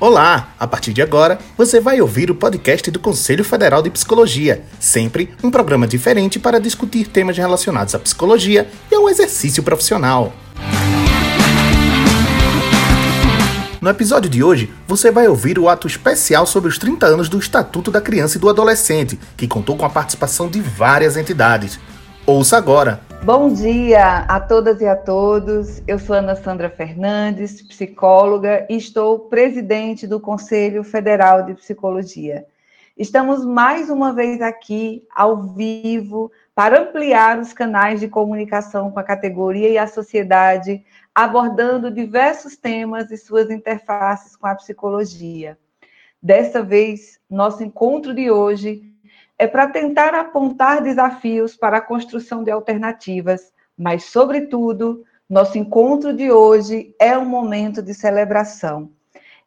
Olá! A partir de agora, você vai ouvir o podcast do Conselho Federal de Psicologia. Sempre um programa diferente para discutir temas relacionados à psicologia e ao exercício profissional. No episódio de hoje, você vai ouvir o ato especial sobre os 30 anos do Estatuto da Criança e do Adolescente, que contou com a participação de várias entidades. Ouça agora! Bom dia a todas e a todos. Eu sou Ana Sandra Fernandes, psicóloga e estou presidente do Conselho Federal de Psicologia. Estamos mais uma vez aqui ao vivo para ampliar os canais de comunicação com a categoria e a sociedade, abordando diversos temas e suas interfaces com a psicologia. Dessa vez, nosso encontro de hoje é para tentar apontar desafios para a construção de alternativas, mas, sobretudo, nosso encontro de hoje é um momento de celebração.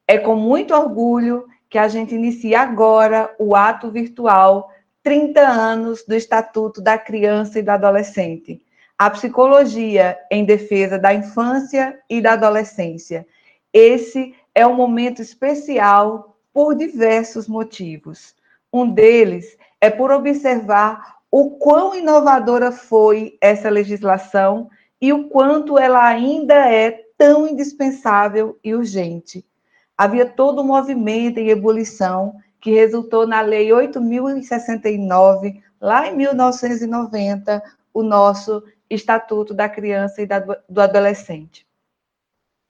É com muito orgulho que a gente inicia agora o ato virtual 30 anos do Estatuto da Criança e do Adolescente. A psicologia em defesa da infância e da adolescência. Esse é um momento especial por diversos motivos. Um deles é por observar o quão inovadora foi essa legislação e o quanto ela ainda é tão indispensável e urgente. Havia todo um movimento em ebulição que resultou na Lei 8.069, lá em 1990, o nosso Estatuto da Criança e do Adolescente.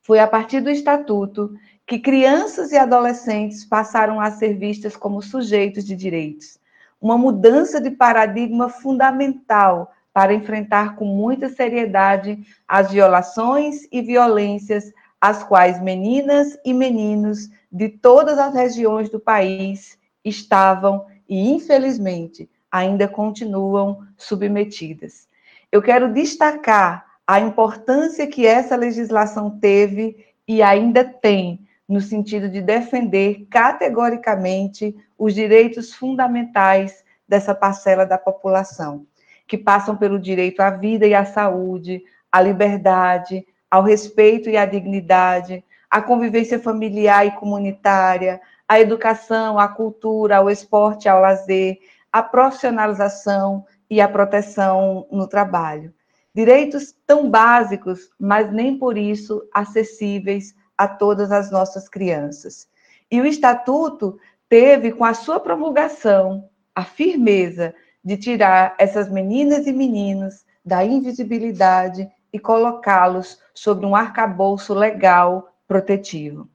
Foi a partir do Estatuto que crianças e adolescentes passaram a ser vistas como sujeitos de direitos uma mudança de paradigma fundamental para enfrentar com muita seriedade as violações e violências às quais meninas e meninos de todas as regiões do país estavam e, infelizmente, ainda continuam submetidas. Eu quero destacar a importância que essa legislação teve e ainda tem no sentido de defender categoricamente os direitos fundamentais dessa parcela da população, que passam pelo direito à vida e à saúde, à liberdade, ao respeito e à dignidade, à convivência familiar e comunitária, à educação, à cultura, ao esporte, ao lazer, à profissionalização e à proteção no trabalho. Direitos tão básicos, mas nem por isso acessíveis a todas as nossas crianças. E o Estatuto teve, com a sua promulgação, a firmeza de tirar essas meninas e meninos da invisibilidade e colocá-los sobre um arcabouço legal protetivo.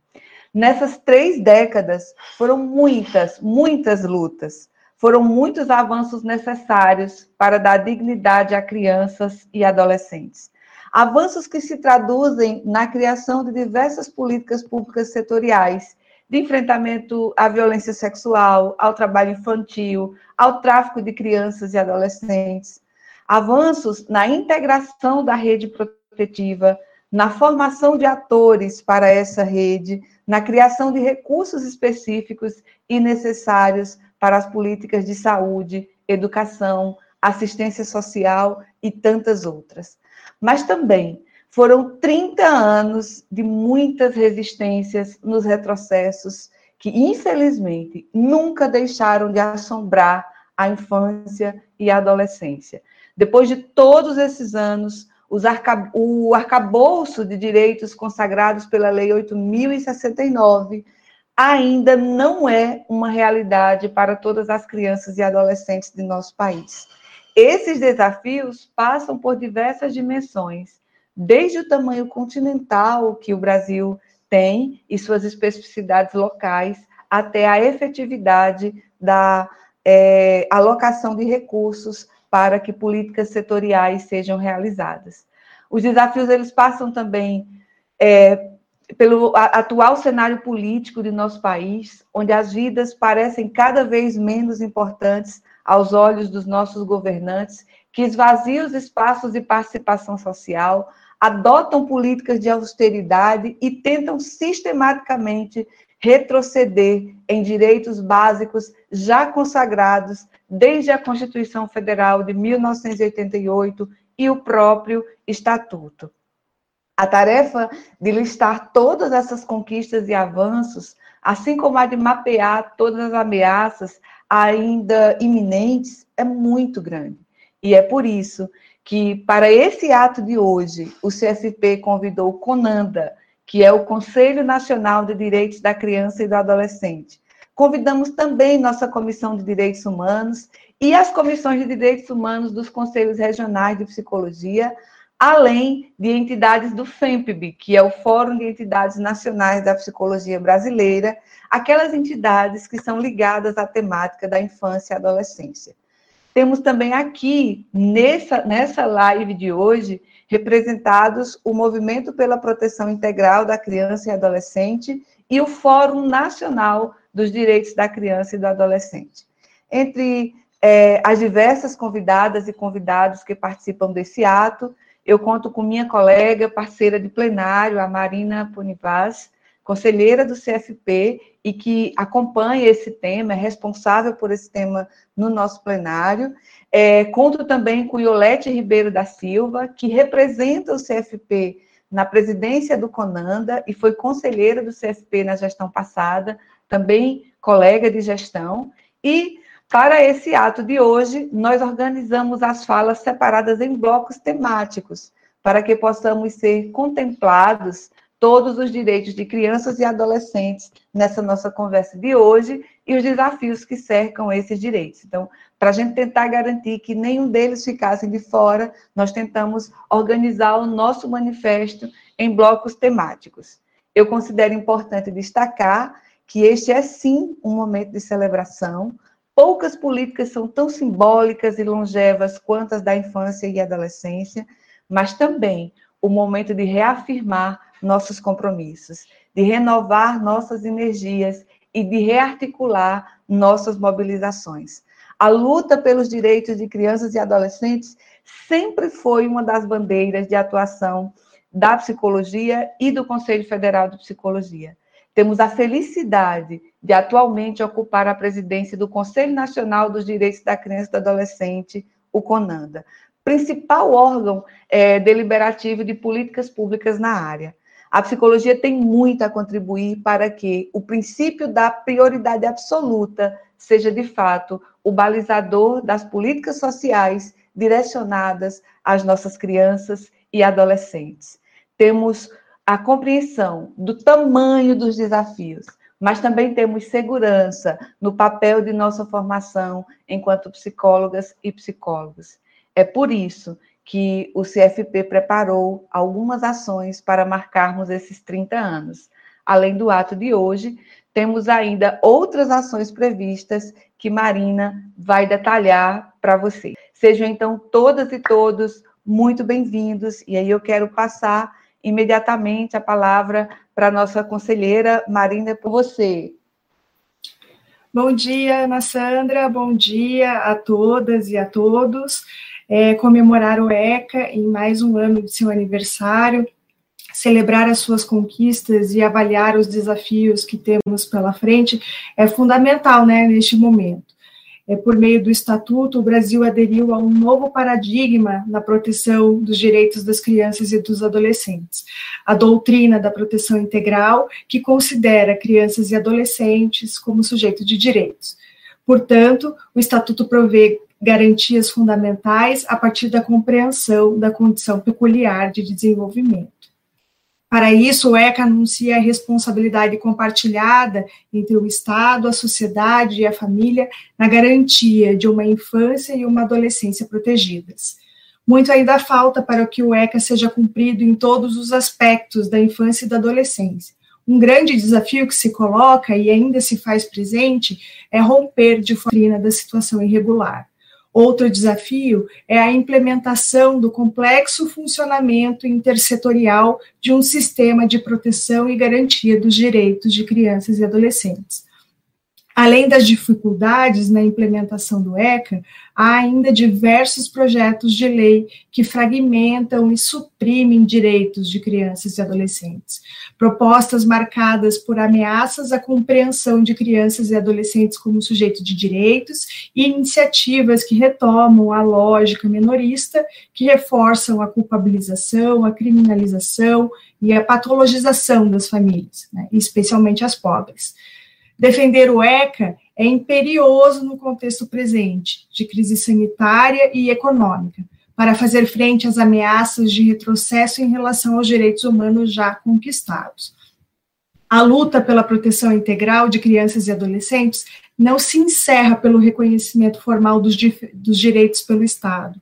Nessas três décadas, foram muitas, muitas lutas, foram muitos avanços necessários para dar dignidade a crianças e adolescentes. Avanços que se traduzem na criação de diversas políticas públicas setoriais de enfrentamento à violência sexual, ao trabalho infantil, ao tráfico de crianças e adolescentes. Avanços na integração da rede protetiva, na formação de atores para essa rede, na criação de recursos específicos e necessários para as políticas de saúde, educação, assistência social e tantas outras mas também foram 30 anos de muitas resistências nos retrocessos que, infelizmente, nunca deixaram de assombrar a infância e a adolescência. Depois de todos esses anos, arca... o arcabouço de direitos consagrados pela Lei 8.069 ainda não é uma realidade para todas as crianças e adolescentes de nosso país. Esses desafios passam por diversas dimensões, desde o tamanho continental que o Brasil tem e suas especificidades locais, até a efetividade da é, alocação de recursos para que políticas setoriais sejam realizadas. Os desafios eles passam também é, pelo atual cenário político de nosso país, onde as vidas parecem cada vez menos importantes aos olhos dos nossos governantes, que esvaziam os espaços de participação social, adotam políticas de austeridade e tentam sistematicamente retroceder em direitos básicos já consagrados desde a Constituição Federal de 1988 e o próprio Estatuto. A tarefa de listar todas essas conquistas e avanços assim como a de mapear todas as ameaças ainda iminentes, é muito grande. E é por isso que, para esse ato de hoje, o CFP convidou o CONANDA, que é o Conselho Nacional de Direitos da Criança e do Adolescente. Convidamos também nossa Comissão de Direitos Humanos e as comissões de direitos humanos dos Conselhos Regionais de Psicologia, além de entidades do FEMPB, que é o Fórum de Entidades Nacionais da Psicologia Brasileira, aquelas entidades que são ligadas à temática da infância e adolescência. Temos também aqui, nessa, nessa live de hoje, representados o Movimento pela Proteção Integral da Criança e Adolescente e o Fórum Nacional dos Direitos da Criança e do Adolescente. Entre é, as diversas convidadas e convidados que participam desse ato, eu conto com minha colega, parceira de plenário, a Marina Punivaz, conselheira do CFP e que acompanha esse tema, é responsável por esse tema no nosso plenário. É, conto também com Iolete Ribeiro da Silva, que representa o CFP na presidência do CONANDA e foi conselheira do CFP na gestão passada, também colega de gestão. E para esse ato de hoje, nós organizamos as falas separadas em blocos temáticos, para que possamos ser contemplados todos os direitos de crianças e adolescentes nessa nossa conversa de hoje e os desafios que cercam esses direitos. Então, para a gente tentar garantir que nenhum deles ficassem de fora, nós tentamos organizar o nosso manifesto em blocos temáticos. Eu considero importante destacar que este é sim um momento de celebração. Poucas políticas são tão simbólicas e longevas quanto as da infância e adolescência, mas também o momento de reafirmar nossos compromissos, de renovar nossas energias e de rearticular nossas mobilizações. A luta pelos direitos de crianças e adolescentes sempre foi uma das bandeiras de atuação da psicologia e do Conselho Federal de Psicologia. Temos a felicidade de atualmente ocupar a presidência do Conselho Nacional dos Direitos da Criança e do Adolescente, o CONANDA, principal órgão é, deliberativo de políticas públicas na área. A psicologia tem muito a contribuir para que o princípio da prioridade absoluta seja, de fato, o balizador das políticas sociais direcionadas às nossas crianças e adolescentes. Temos a compreensão do tamanho dos desafios, mas também temos segurança no papel de nossa formação enquanto psicólogas e psicólogos. É por isso que o CFP preparou algumas ações para marcarmos esses 30 anos. Além do ato de hoje, temos ainda outras ações previstas que Marina vai detalhar para você. Sejam então todas e todos muito bem-vindos, e aí eu quero passar imediatamente a palavra para a nossa conselheira Marina, por você. Bom dia, Ana Sandra, bom dia a todas e a todos é, comemorar o ECA em mais um ano de seu aniversário, celebrar as suas conquistas e avaliar os desafios que temos pela frente é fundamental, né, neste momento. É, por meio do Estatuto, o Brasil aderiu a um novo paradigma na proteção dos direitos das crianças e dos adolescentes. A doutrina da proteção integral, que considera crianças e adolescentes como sujeito de direitos. Portanto, o Estatuto provê garantias fundamentais a partir da compreensão da condição peculiar de desenvolvimento. Para isso, o ECA anuncia a responsabilidade compartilhada entre o Estado, a sociedade e a família na garantia de uma infância e uma adolescência protegidas. Muito ainda falta para que o ECA seja cumprido em todos os aspectos da infância e da adolescência. Um grande desafio que se coloca e ainda se faz presente é romper de forma da situação irregular. Outro desafio é a implementação do complexo funcionamento intersetorial de um sistema de proteção e garantia dos direitos de crianças e adolescentes. Além das dificuldades na implementação do ECA, há ainda diversos projetos de lei que fragmentam e suprimem direitos de crianças e adolescentes. Propostas marcadas por ameaças à compreensão de crianças e adolescentes como sujeito de direitos e iniciativas que retomam a lógica minorista, que reforçam a culpabilização, a criminalização e a patologização das famílias, né, especialmente as pobres. Defender o ECA é imperioso no contexto presente, de crise sanitária e econômica, para fazer frente às ameaças de retrocesso em relação aos direitos humanos já conquistados. A luta pela proteção integral de crianças e adolescentes não se encerra pelo reconhecimento formal dos, dos direitos pelo Estado.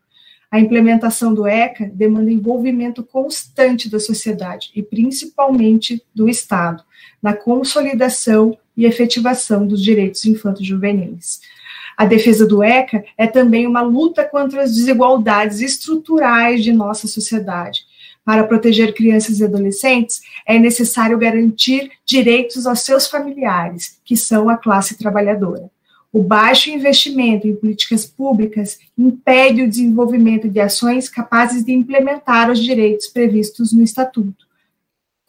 A implementação do ECA demanda envolvimento constante da sociedade e principalmente do Estado na consolidação e efetivação dos direitos infantos juvenis. A defesa do ECA é também uma luta contra as desigualdades estruturais de nossa sociedade para proteger crianças e adolescentes, é necessário garantir direitos aos seus familiares, que são a classe trabalhadora. O baixo investimento em políticas públicas impede o desenvolvimento de ações capazes de implementar os direitos previstos no Estatuto,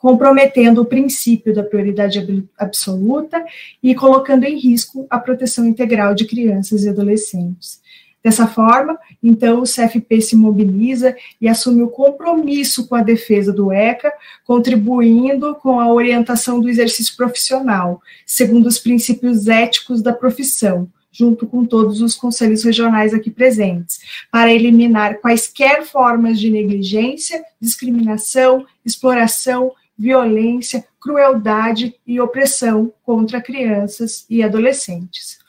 comprometendo o princípio da prioridade absoluta e colocando em risco a proteção integral de crianças e adolescentes. Dessa forma, então, o CFP se mobiliza e assume o compromisso com a defesa do ECA, contribuindo com a orientação do exercício profissional, segundo os princípios éticos da profissão, junto com todos os conselhos regionais aqui presentes, para eliminar quaisquer formas de negligência, discriminação, exploração, violência, crueldade e opressão contra crianças e adolescentes.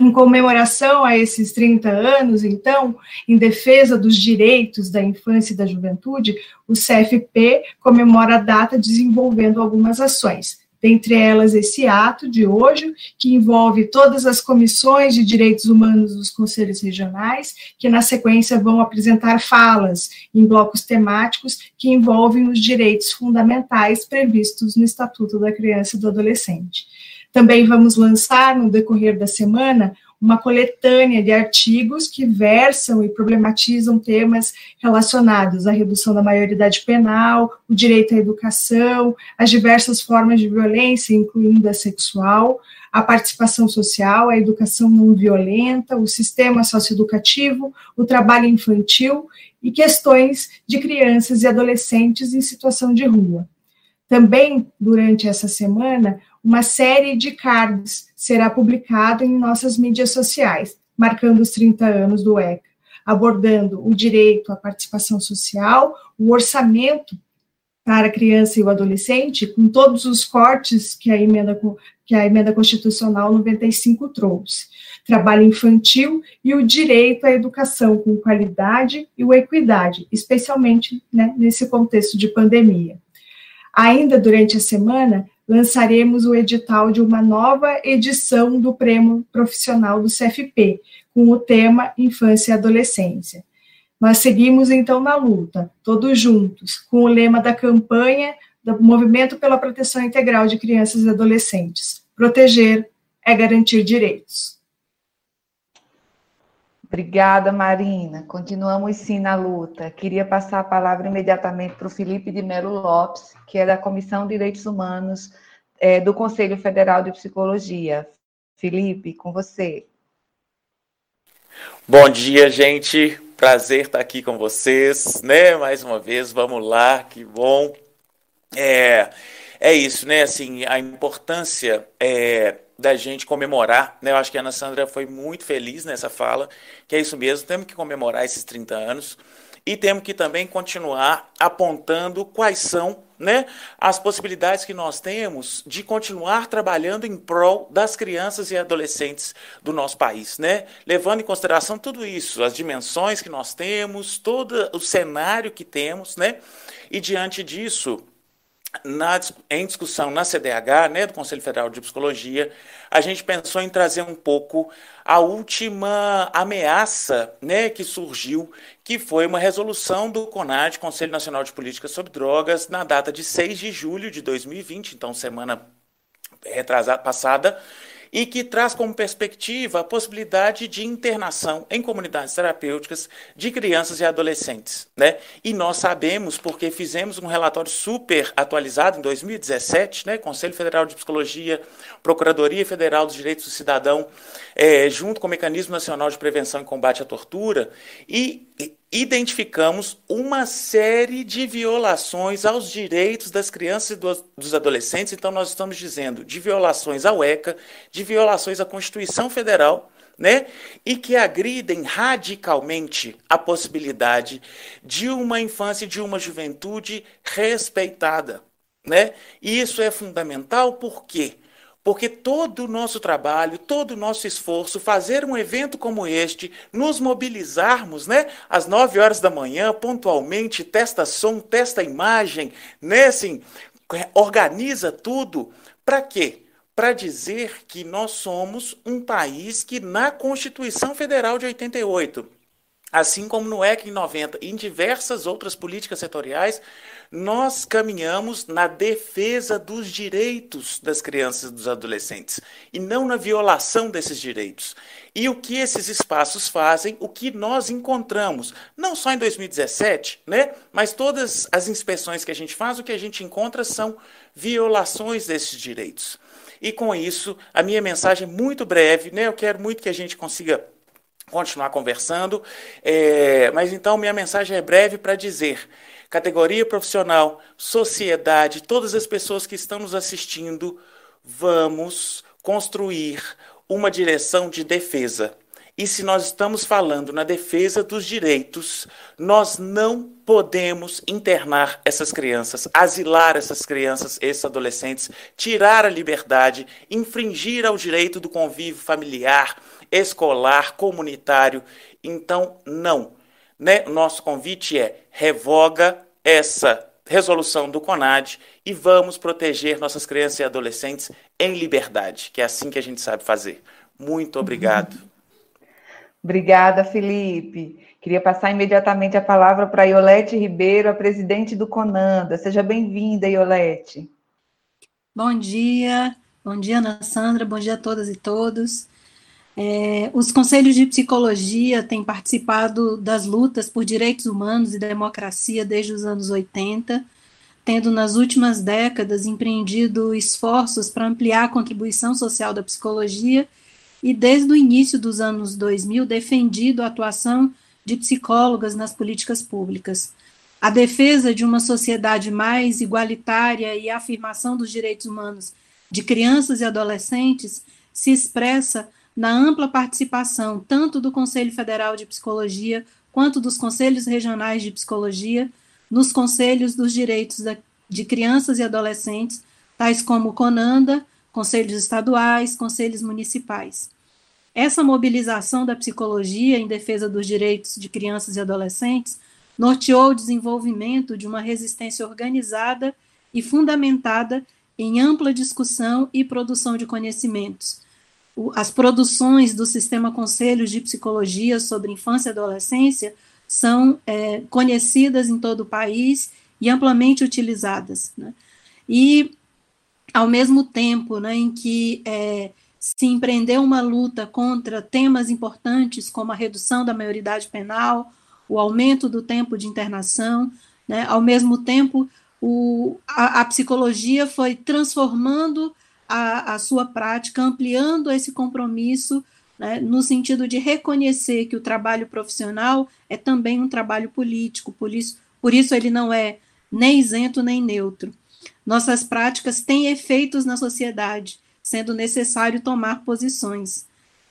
Em comemoração a esses 30 anos, então, em defesa dos direitos da infância e da juventude, o CFP comemora a data desenvolvendo algumas ações, dentre elas esse ato de hoje, que envolve todas as comissões de direitos humanos dos conselhos regionais, que na sequência vão apresentar falas em blocos temáticos que envolvem os direitos fundamentais previstos no Estatuto da Criança e do Adolescente. Também vamos lançar, no decorrer da semana, uma coletânea de artigos que versam e problematizam temas relacionados à redução da maioridade penal, o direito à educação, as diversas formas de violência, incluindo a sexual, a participação social, a educação não violenta, o sistema socioeducativo, o trabalho infantil e questões de crianças e adolescentes em situação de rua. Também, durante essa semana, uma série de cards será publicado em nossas mídias sociais, marcando os 30 anos do ECA, abordando o direito à participação social, o orçamento para a criança e o adolescente, com todos os cortes que a emenda, que a emenda constitucional 95 trouxe, trabalho infantil e o direito à educação com qualidade e equidade, especialmente né, nesse contexto de pandemia. Ainda durante a semana, lançaremos o edital de uma nova edição do Prêmio Profissional do CFP, com o tema Infância e Adolescência. Nós seguimos então na luta, todos juntos, com o lema da campanha do Movimento pela Proteção Integral de Crianças e Adolescentes: Proteger é garantir direitos. Obrigada, Marina. Continuamos sim na luta. Queria passar a palavra imediatamente para o Felipe de Melo Lopes, que é da Comissão de Direitos Humanos é, do Conselho Federal de Psicologia. Felipe, com você. Bom dia, gente. Prazer estar aqui com vocês, né? Mais uma vez, vamos lá, que bom. É, é isso, né? Assim, a importância é, da gente comemorar, né? Eu acho que a Ana Sandra foi muito feliz nessa fala, que é isso mesmo, temos que comemorar esses 30 anos e temos que também continuar apontando quais são né, as possibilidades que nós temos de continuar trabalhando em prol das crianças e adolescentes do nosso país, né? Levando em consideração tudo isso, as dimensões que nós temos, todo o cenário que temos, né? E diante disso, na, em discussão na CDH, né, do Conselho Federal de Psicologia, a gente pensou em trazer um pouco a última ameaça né, que surgiu, que foi uma resolução do CONAD, Conselho Nacional de Política sobre Drogas, na data de 6 de julho de 2020, então semana retrasada, passada, e que traz como perspectiva a possibilidade de internação em comunidades terapêuticas de crianças e adolescentes. Né? E nós sabemos, porque fizemos um relatório super atualizado em 2017, né? Conselho Federal de Psicologia, Procuradoria Federal dos Direitos do Cidadão, é, junto com o Mecanismo Nacional de Prevenção e Combate à Tortura, e identificamos uma série de violações aos direitos das crianças e dos adolescentes. Então, nós estamos dizendo de violações ao ECA, de violações à Constituição Federal, né? E que agridem radicalmente a possibilidade de uma infância de uma juventude respeitada, né? E isso é fundamental por quê? Porque todo o nosso trabalho, todo o nosso esforço, fazer um evento como este, nos mobilizarmos, né, às 9 horas da manhã, pontualmente, testa som, testa imagem, né, assim, organiza tudo, para quê? Para dizer que nós somos um país que, na Constituição Federal de 88, assim como no EC em 90 e em diversas outras políticas setoriais, nós caminhamos na defesa dos direitos das crianças e dos adolescentes e não na violação desses direitos. E o que esses espaços fazem, o que nós encontramos, não só em 2017, né, mas todas as inspeções que a gente faz, o que a gente encontra são violações desses direitos. E com isso, a minha mensagem é muito breve, né? Eu quero muito que a gente consiga continuar conversando. É, mas então minha mensagem é breve para dizer: categoria profissional, sociedade, todas as pessoas que estão nos assistindo, vamos construir uma direção de defesa. E se nós estamos falando na defesa dos direitos, nós não podemos internar essas crianças, asilar essas crianças, esses adolescentes, tirar a liberdade, infringir ao direito do convívio familiar, escolar, comunitário. Então, não. Né? Nosso convite é revoga essa resolução do CONAD e vamos proteger nossas crianças e adolescentes em liberdade, que é assim que a gente sabe fazer. Muito obrigado. Obrigada, Felipe. Queria passar imediatamente a palavra para Iolete Ribeiro, a presidente do CONANDA. Seja bem-vinda, Iolete. Bom dia, bom dia, Ana Sandra, bom dia a todas e todos. É, os conselhos de psicologia têm participado das lutas por direitos humanos e democracia desde os anos 80, tendo nas últimas décadas empreendido esforços para ampliar a contribuição social da psicologia e, desde o início dos anos 2000, defendido a atuação de psicólogas nas políticas públicas. A defesa de uma sociedade mais igualitária e a afirmação dos direitos humanos de crianças e adolescentes se expressa na ampla participação tanto do Conselho Federal de Psicologia quanto dos Conselhos Regionais de Psicologia nos Conselhos dos Direitos de Crianças e Adolescentes, tais como CONANDA, Conselhos Estaduais, Conselhos Municipais. Essa mobilização da psicologia em defesa dos direitos de crianças e adolescentes norteou o desenvolvimento de uma resistência organizada e fundamentada em ampla discussão e produção de conhecimentos, as produções do Sistema Conselhos de Psicologia sobre Infância e Adolescência são é, conhecidas em todo o país e amplamente utilizadas. Né? E, ao mesmo tempo né, em que é, se empreendeu uma luta contra temas importantes como a redução da maioridade penal, o aumento do tempo de internação, né, ao mesmo tempo o, a, a psicologia foi transformando a, a sua prática, ampliando esse compromisso né, no sentido de reconhecer que o trabalho profissional é também um trabalho político, por isso, por isso ele não é nem isento nem neutro. Nossas práticas têm efeitos na sociedade, sendo necessário tomar posições.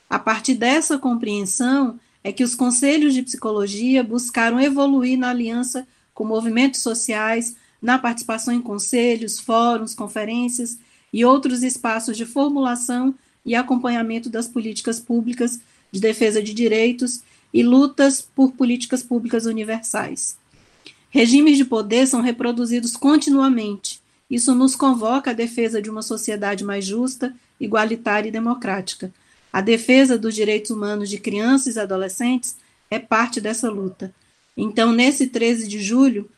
A partir dessa compreensão é que os conselhos de psicologia buscaram evoluir na aliança com movimentos sociais, na participação em conselhos, fóruns, conferências e outros espaços de formulação e acompanhamento das políticas públicas de defesa de direitos e lutas por políticas públicas universais. Regimes de poder são reproduzidos continuamente. Isso nos convoca à defesa de uma sociedade mais justa, igualitária e democrática. A defesa dos direitos humanos de crianças e adolescentes é parte dessa luta. Então, nesse 13 de julho,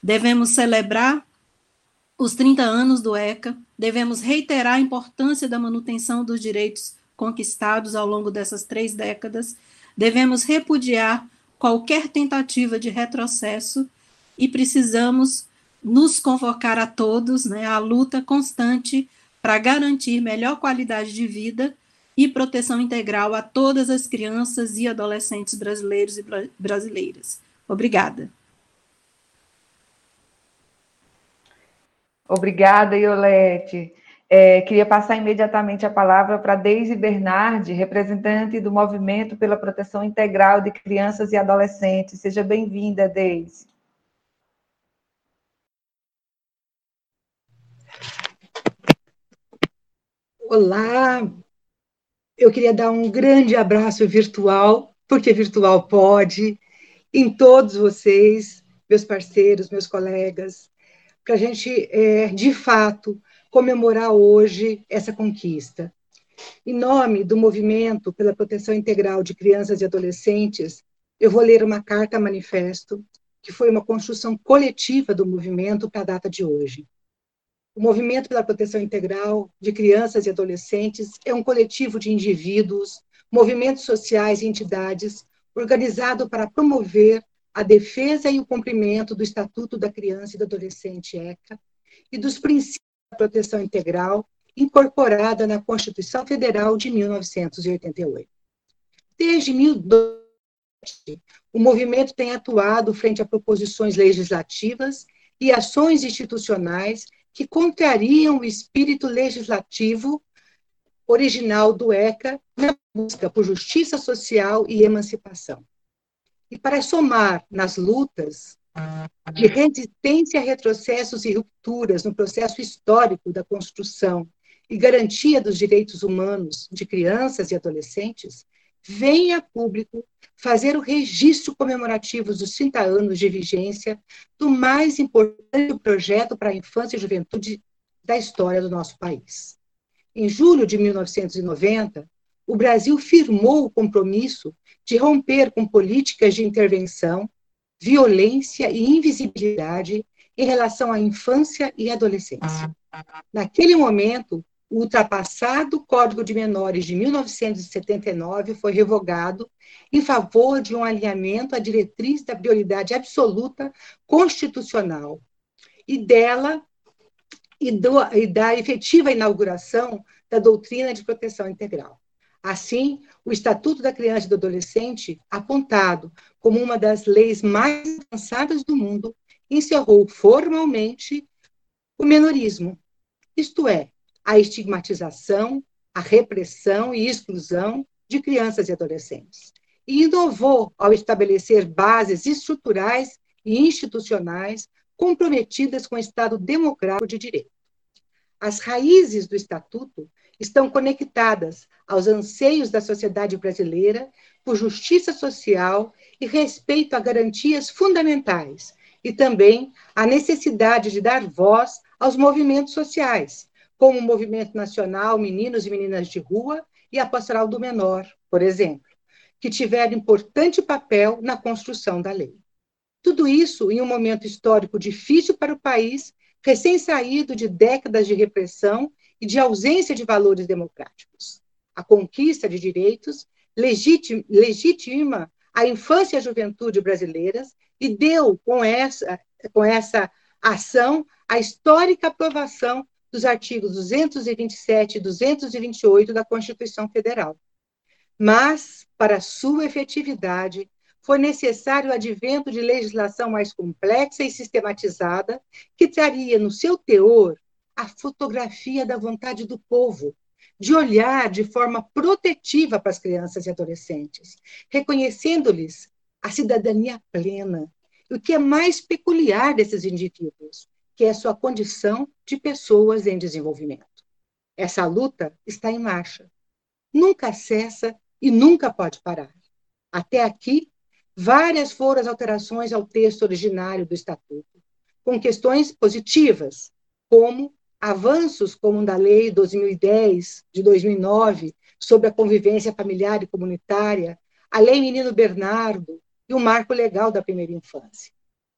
devemos celebrar os 30 anos do ECA, devemos reiterar a importância da manutenção dos direitos conquistados ao longo dessas três décadas, devemos repudiar qualquer tentativa de retrocesso e precisamos nos convocar a todos né, à luta constante para garantir melhor qualidade de vida e proteção integral a todas as crianças e adolescentes brasileiros e brasileiras. Obrigada. Obrigada, Iolete. É, queria passar imediatamente a palavra para Deise Bernardi, representante do Movimento pela Proteção Integral de Crianças e Adolescentes. Seja bem-vinda, Deise. Olá, eu queria dar um grande abraço virtual, porque virtual pode, em todos vocês, meus parceiros, meus colegas, para a gente, é, de fato, comemorar hoje essa conquista. Em nome do Movimento pela Proteção Integral de Crianças e Adolescentes, eu vou ler uma carta manifesto, que foi uma construção coletiva do movimento para a data de hoje. O Movimento pela Proteção Integral de Crianças e Adolescentes é um coletivo de indivíduos, movimentos sociais e entidades organizado para promover a defesa e o cumprimento do Estatuto da Criança e do Adolescente ECA e dos princípios da proteção integral incorporada na Constituição Federal de 1988. Desde 2012, o movimento tem atuado frente a proposições legislativas e ações institucionais que contrariam o espírito legislativo original do ECA na busca por justiça social e emancipação. E para somar nas lutas de resistência a retrocessos e rupturas no processo histórico da construção e garantia dos direitos humanos de crianças e adolescentes, vem a público fazer o registro comemorativo dos 30 anos de vigência do mais importante projeto para a infância e juventude da história do nosso país. Em julho de 1990, o Brasil firmou o compromisso de romper com políticas de intervenção, violência e invisibilidade em relação à infância e adolescência. Naquele momento, o ultrapassado Código de Menores de 1979 foi revogado em favor de um alinhamento à diretriz da prioridade absoluta constitucional e dela e, do, e da efetiva inauguração da doutrina de proteção integral. Assim, o Estatuto da Criança e do Adolescente, apontado como uma das leis mais avançadas do mundo, encerrou formalmente o menorismo, isto é, a estigmatização, a repressão e exclusão de crianças e adolescentes. E inovou ao estabelecer bases estruturais e institucionais comprometidas com o Estado democrático de direito. As raízes do Estatuto estão conectadas aos anseios da sociedade brasileira por justiça social e respeito a garantias fundamentais, e também a necessidade de dar voz aos movimentos sociais, como o Movimento Nacional Meninos e Meninas de Rua e a Pastoral do Menor, por exemplo, que tiveram importante papel na construção da lei. Tudo isso em um momento histórico difícil para o país, recém-saído de décadas de repressão e de ausência de valores democráticos. A conquista de direitos legitima a infância e a juventude brasileiras e deu, com essa, com essa ação, a histórica aprovação dos artigos 227 e 228 da Constituição Federal. Mas, para sua efetividade, foi necessário o advento de legislação mais complexa e sistematizada, que traria no seu teor a fotografia da vontade do povo, de olhar de forma protetiva para as crianças e adolescentes, reconhecendo-lhes a cidadania plena, o que é mais peculiar desses indivíduos, que é sua condição de pessoas em desenvolvimento. Essa luta está em marcha. Nunca cessa e nunca pode parar. Até aqui, várias foram as alterações ao texto originário do Estatuto, com questões positivas, como avanços como da Lei 2010 de 2009 sobre a convivência familiar e comunitária, a Lei Menino Bernardo e o Marco Legal da Primeira Infância.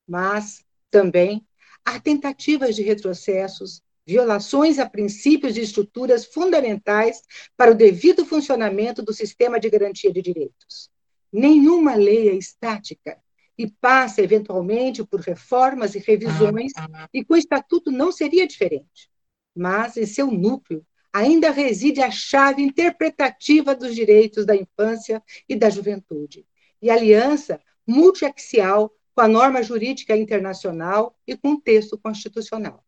Mas também há tentativas de retrocessos, violações a princípios e estruturas fundamentais para o devido funcionamento do sistema de garantia de direitos. Nenhuma lei é estática e passa eventualmente por reformas e revisões, e com o estatuto não seria diferente mas em seu núcleo ainda reside a chave interpretativa dos direitos da infância e da juventude, e aliança multiaxial com a norma jurídica internacional e com o texto constitucional.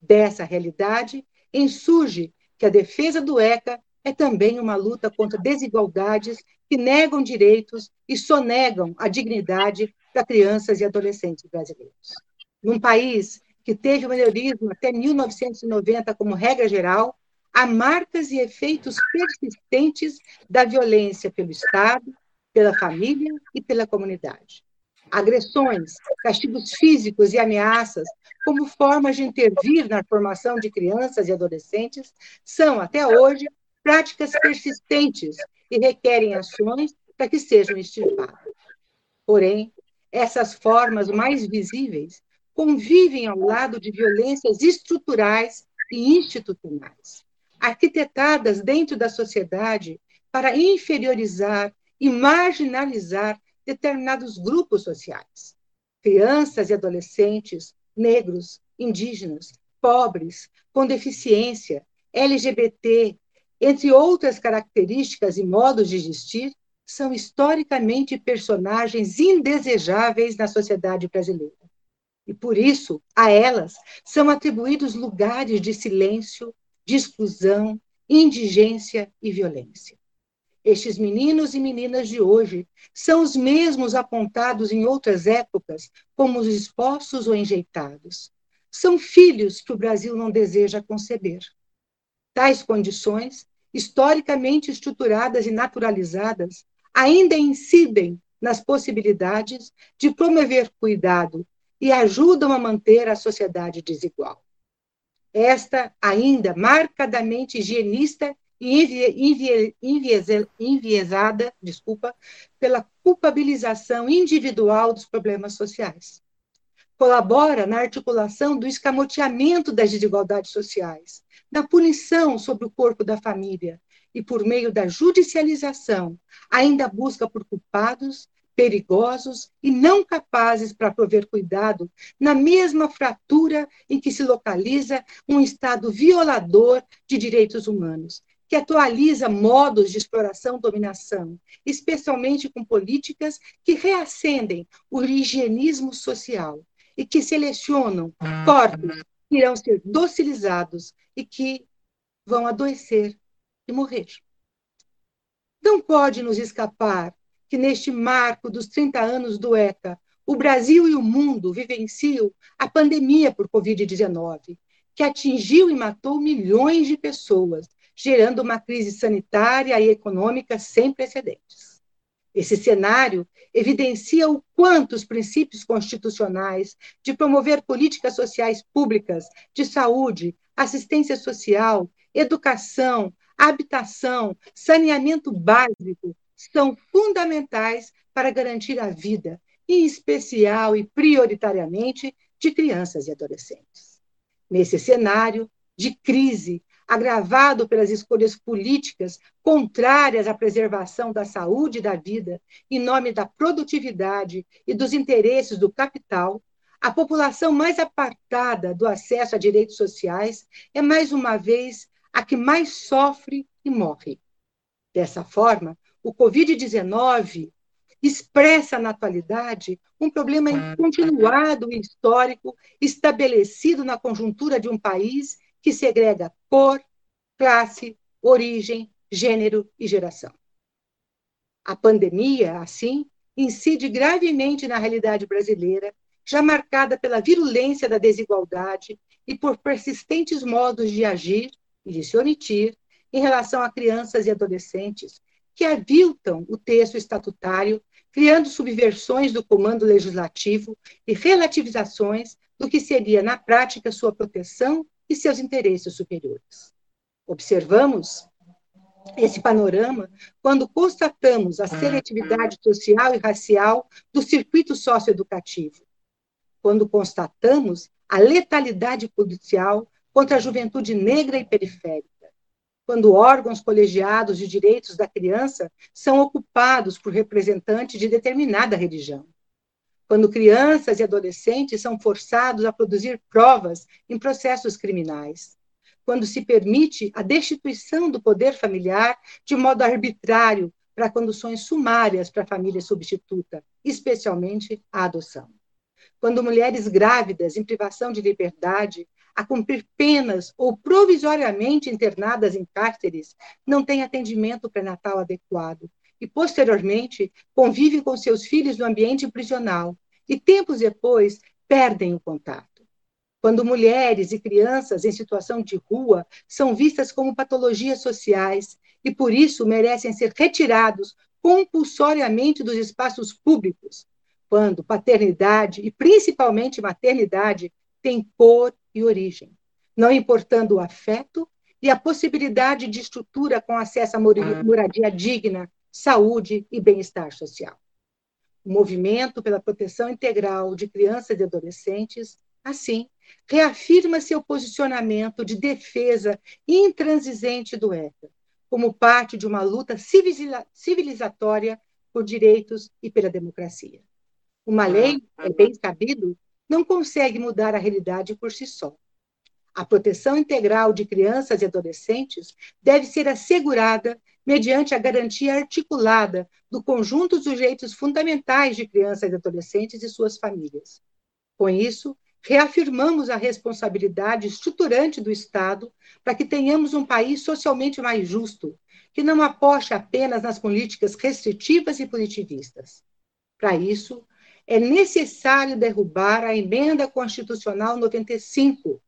Dessa realidade, insurge que a defesa do ECA é também uma luta contra desigualdades que negam direitos e sonegam a dignidade para crianças e adolescentes brasileiros. Num país que teve o melhorismo até 1990 como regra geral, há marcas e efeitos persistentes da violência pelo Estado, pela família e pela comunidade. Agressões, castigos físicos e ameaças, como formas de intervir na formação de crianças e adolescentes, são, até hoje, práticas persistentes e requerem ações para que sejam extirpadas. Porém, essas formas mais visíveis convivem ao lado de violências estruturais e institucionais, arquitetadas dentro da sociedade para inferiorizar e marginalizar determinados grupos sociais. Crianças e adolescentes, negros, indígenas, pobres, com deficiência, LGBT, entre outras características e modos de existir, são historicamente personagens indesejáveis na sociedade brasileira. E por isso, a elas são atribuídos lugares de silêncio, de exclusão, indigência e violência. Estes meninos e meninas de hoje são os mesmos apontados em outras épocas como os expostos ou enjeitados. São filhos que o Brasil não deseja conceber. Tais condições, historicamente estruturadas e naturalizadas, ainda incidem nas possibilidades de promover cuidado e ajudam a manter a sociedade desigual. Esta, ainda marcadamente higienista e enviesada, desculpa, pela culpabilização individual dos problemas sociais. Colabora na articulação do escamoteamento das desigualdades sociais, da punição sobre o corpo da família e, por meio da judicialização, ainda busca por culpados, perigosos e não capazes para prover cuidado na mesma fratura em que se localiza um Estado violador de direitos humanos, que atualiza modos de exploração-dominação, especialmente com políticas que reacendem o higienismo social e que selecionam corpos que irão ser docilizados e que vão adoecer e morrer. Não pode nos escapar que neste marco dos 30 anos do ECA, o Brasil e o mundo vivenciam a pandemia por Covid-19, que atingiu e matou milhões de pessoas, gerando uma crise sanitária e econômica sem precedentes. Esse cenário evidencia o quanto os princípios constitucionais de promover políticas sociais públicas de saúde, assistência social, educação, habitação, saneamento básico são fundamentais para garantir a vida, em especial e prioritariamente de crianças e adolescentes. Nesse cenário de crise agravado pelas escolhas políticas contrárias à preservação da saúde e da vida, em nome da produtividade e dos interesses do capital, a população mais apartada do acesso a direitos sociais é, mais uma vez, a que mais sofre e morre. Dessa forma, o Covid-19 expressa na atualidade um problema continuado e histórico estabelecido na conjuntura de um país que segrega cor, classe, origem, gênero e geração. A pandemia, assim, incide gravemente na realidade brasileira, já marcada pela virulência da desigualdade e por persistentes modos de agir e de se omitir em relação a crianças e adolescentes que aviltam o texto estatutário, criando subversões do comando legislativo e relativizações do que seria, na prática, sua proteção e seus interesses superiores. Observamos esse panorama quando constatamos a seletividade social e racial do circuito socioeducativo, quando constatamos a letalidade policial contra a juventude negra e periférica, quando órgãos colegiados de direitos da criança são ocupados por representantes de determinada religião, quando crianças e adolescentes são forçados a produzir provas em processos criminais, quando se permite a destituição do poder familiar de modo arbitrário para conduções sumárias para a família substituta, especialmente a adoção. Quando mulheres grávidas em privação de liberdade a cumprir penas ou provisoriamente internadas em cárceres não têm atendimento pré-natal adequado e, posteriormente, convivem com seus filhos no ambiente prisional e, tempos depois, perdem o contato. Quando mulheres e crianças em situação de rua são vistas como patologias sociais e, por isso, merecem ser retirados compulsoriamente dos espaços públicos, quando paternidade e principalmente maternidade têm cor e origem, não importando o afeto e a possibilidade de estrutura com acesso a moradia digna, saúde e bem-estar social. O movimento pela proteção integral de crianças e adolescentes, assim, reafirma seu posicionamento de defesa intransigente do ECA, como parte de uma luta civilizatória por direitos e pela democracia. Uma lei, é bem sabido, não consegue mudar a realidade por si só. A proteção integral de crianças e adolescentes deve ser assegurada mediante a garantia articulada do conjunto dos direitos fundamentais de crianças e adolescentes e suas famílias. Com isso, reafirmamos a responsabilidade estruturante do Estado para que tenhamos um país socialmente mais justo, que não aposte apenas nas políticas restritivas e punitivistas. Para isso, é necessário derrubar a emenda constitucional 95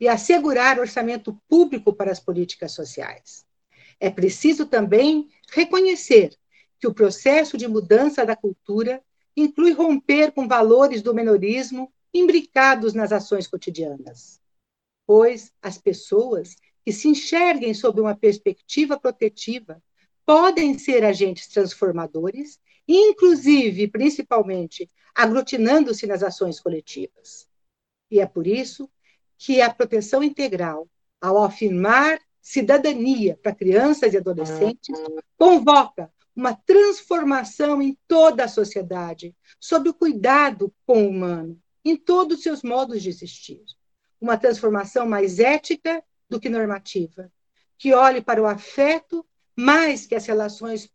e assegurar orçamento público para as políticas sociais. É preciso também reconhecer que o processo de mudança da cultura inclui romper com valores do menorismo imbricados nas ações cotidianas. Pois as pessoas que se enxerguem sob uma perspectiva protetiva podem ser agentes transformadores, inclusive, principalmente, aglutinando-se nas ações coletivas. E é por isso que a proteção integral, ao afirmar cidadania para crianças e adolescentes, convoca uma transformação em toda a sociedade, sob o cuidado com o humano, em todos os seus modos de existir. Uma transformação mais ética do que normativa, que olhe para o afeto mais que as relações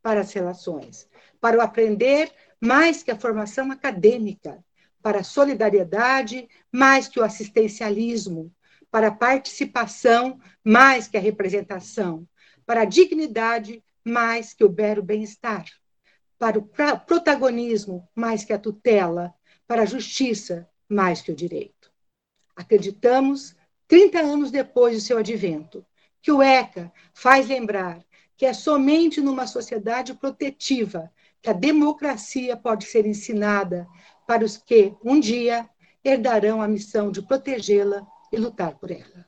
para as relações, para o aprender mais que a formação acadêmica, para a solidariedade mais que o assistencialismo, para a participação mais que a representação, para a dignidade mais que o belo bem-estar, para o protagonismo mais que a tutela, para a justiça mais que o direito. Acreditamos, 30 anos depois do seu advento, que o ECA faz lembrar que é somente numa sociedade protetiva que a democracia pode ser ensinada para os que, um dia, herdarão a missão de protegê-la e lutar por ela.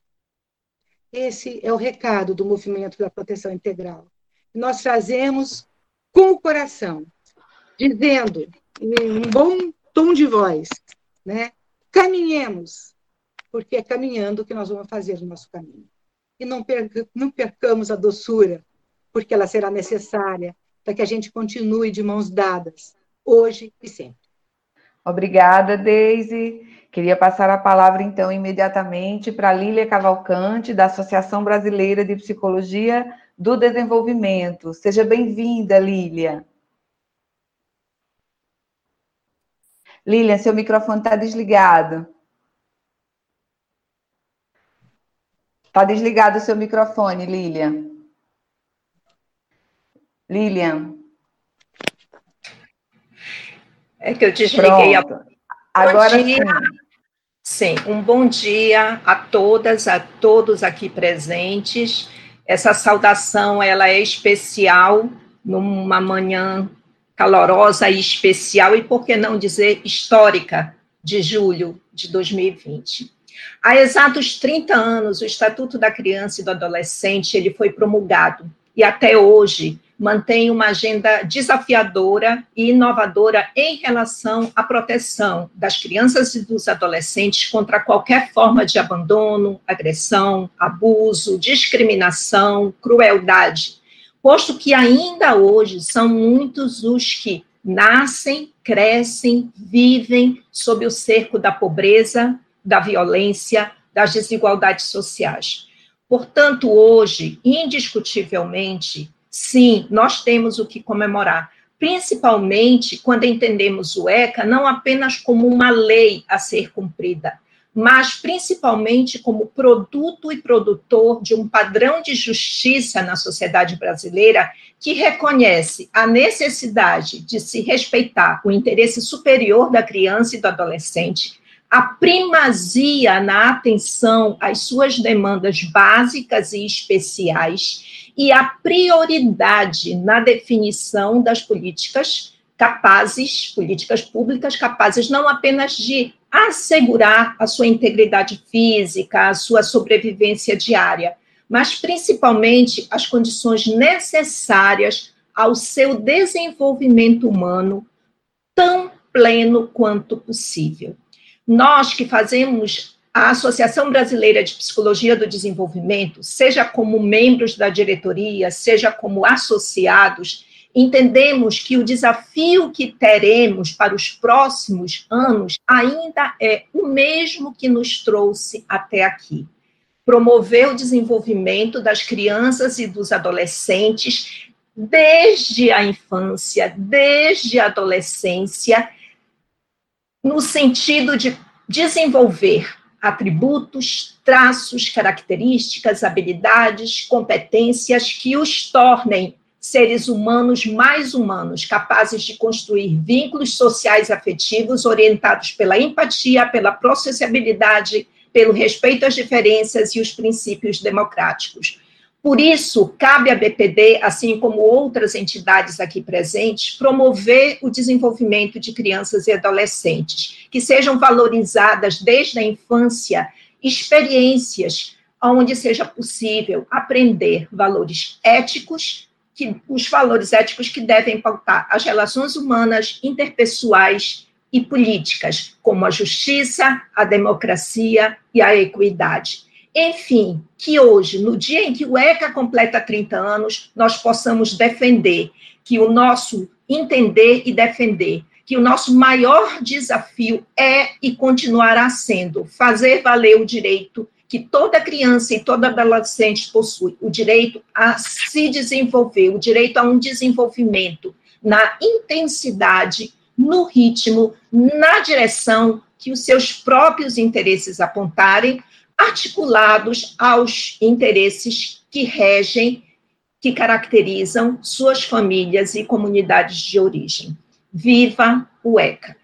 Esse é o recado do movimento da proteção integral. Nós trazemos com o coração, dizendo, em um bom tom de voz, né? Caminhemos, porque é caminhando que nós vamos fazer o nosso caminho. E não, não percamos a doçura, porque ela será necessária para que a gente continue de mãos dadas, hoje e sempre. Obrigada, Deise. Queria passar a palavra, então, imediatamente para Lília Cavalcante, da Associação Brasileira de Psicologia do Desenvolvimento. Seja bem-vinda, Lília. Lilian, seu microfone está desligado. Está desligado o seu microfone, Lilian. Lilian. É que eu desliguei Pronto. a. Agora sim. Sim, um bom dia a todas, a todos aqui presentes. Essa saudação ela é especial numa manhã calorosa e especial, e por que não dizer histórica, de julho de 2020. Há exatos 30 anos, o Estatuto da Criança e do Adolescente ele foi promulgado e até hoje mantém uma agenda desafiadora e inovadora em relação à proteção das crianças e dos adolescentes contra qualquer forma de abandono, agressão, abuso, discriminação, crueldade posto que ainda hoje são muitos os que nascem, crescem, vivem sob o cerco da pobreza, da violência, das desigualdades sociais. Portanto, hoje, indiscutivelmente, sim, nós temos o que comemorar, principalmente quando entendemos o ECA não apenas como uma lei a ser cumprida, mas principalmente como produto e produtor de um padrão de justiça na sociedade brasileira que reconhece a necessidade de se respeitar o interesse superior da criança e do adolescente, a primazia na atenção às suas demandas básicas e especiais e a prioridade na definição das políticas capazes, políticas públicas capazes não apenas de assegurar a sua integridade física, a sua sobrevivência diária, mas principalmente as condições necessárias ao seu desenvolvimento humano tão pleno quanto possível. Nós que fazemos a Associação Brasileira de Psicologia do Desenvolvimento, seja como membros da diretoria, seja como associados, entendemos que o desafio que teremos para os próximos anos ainda é o mesmo que nos trouxe até aqui. Promover o desenvolvimento das crianças e dos adolescentes desde a infância, desde a adolescência, no sentido de desenvolver atributos, traços, características, habilidades, competências que os tornem seres humanos mais humanos, capazes de construir vínculos sociais afetivos orientados pela empatia, pela processibilidade, pelo respeito às diferenças e os princípios democráticos. Por isso, cabe à BPD, assim como outras entidades aqui presentes, promover o desenvolvimento de crianças e adolescentes, que sejam valorizadas desde a infância experiências onde seja possível aprender valores éticos, que, os valores éticos que devem pautar as relações humanas, interpessoais e políticas, como a justiça, a democracia e a equidade. Enfim, que hoje, no dia em que o ECA completa 30 anos, nós possamos defender que o nosso entender e defender que o nosso maior desafio é e continuará sendo fazer valer o direito que toda criança e todo adolescente possui o direito a se desenvolver, o direito a um desenvolvimento na intensidade, no ritmo, na direção que os seus próprios interesses apontarem, articulados aos interesses que regem, que caracterizam suas famílias e comunidades de origem. Viva o ECA!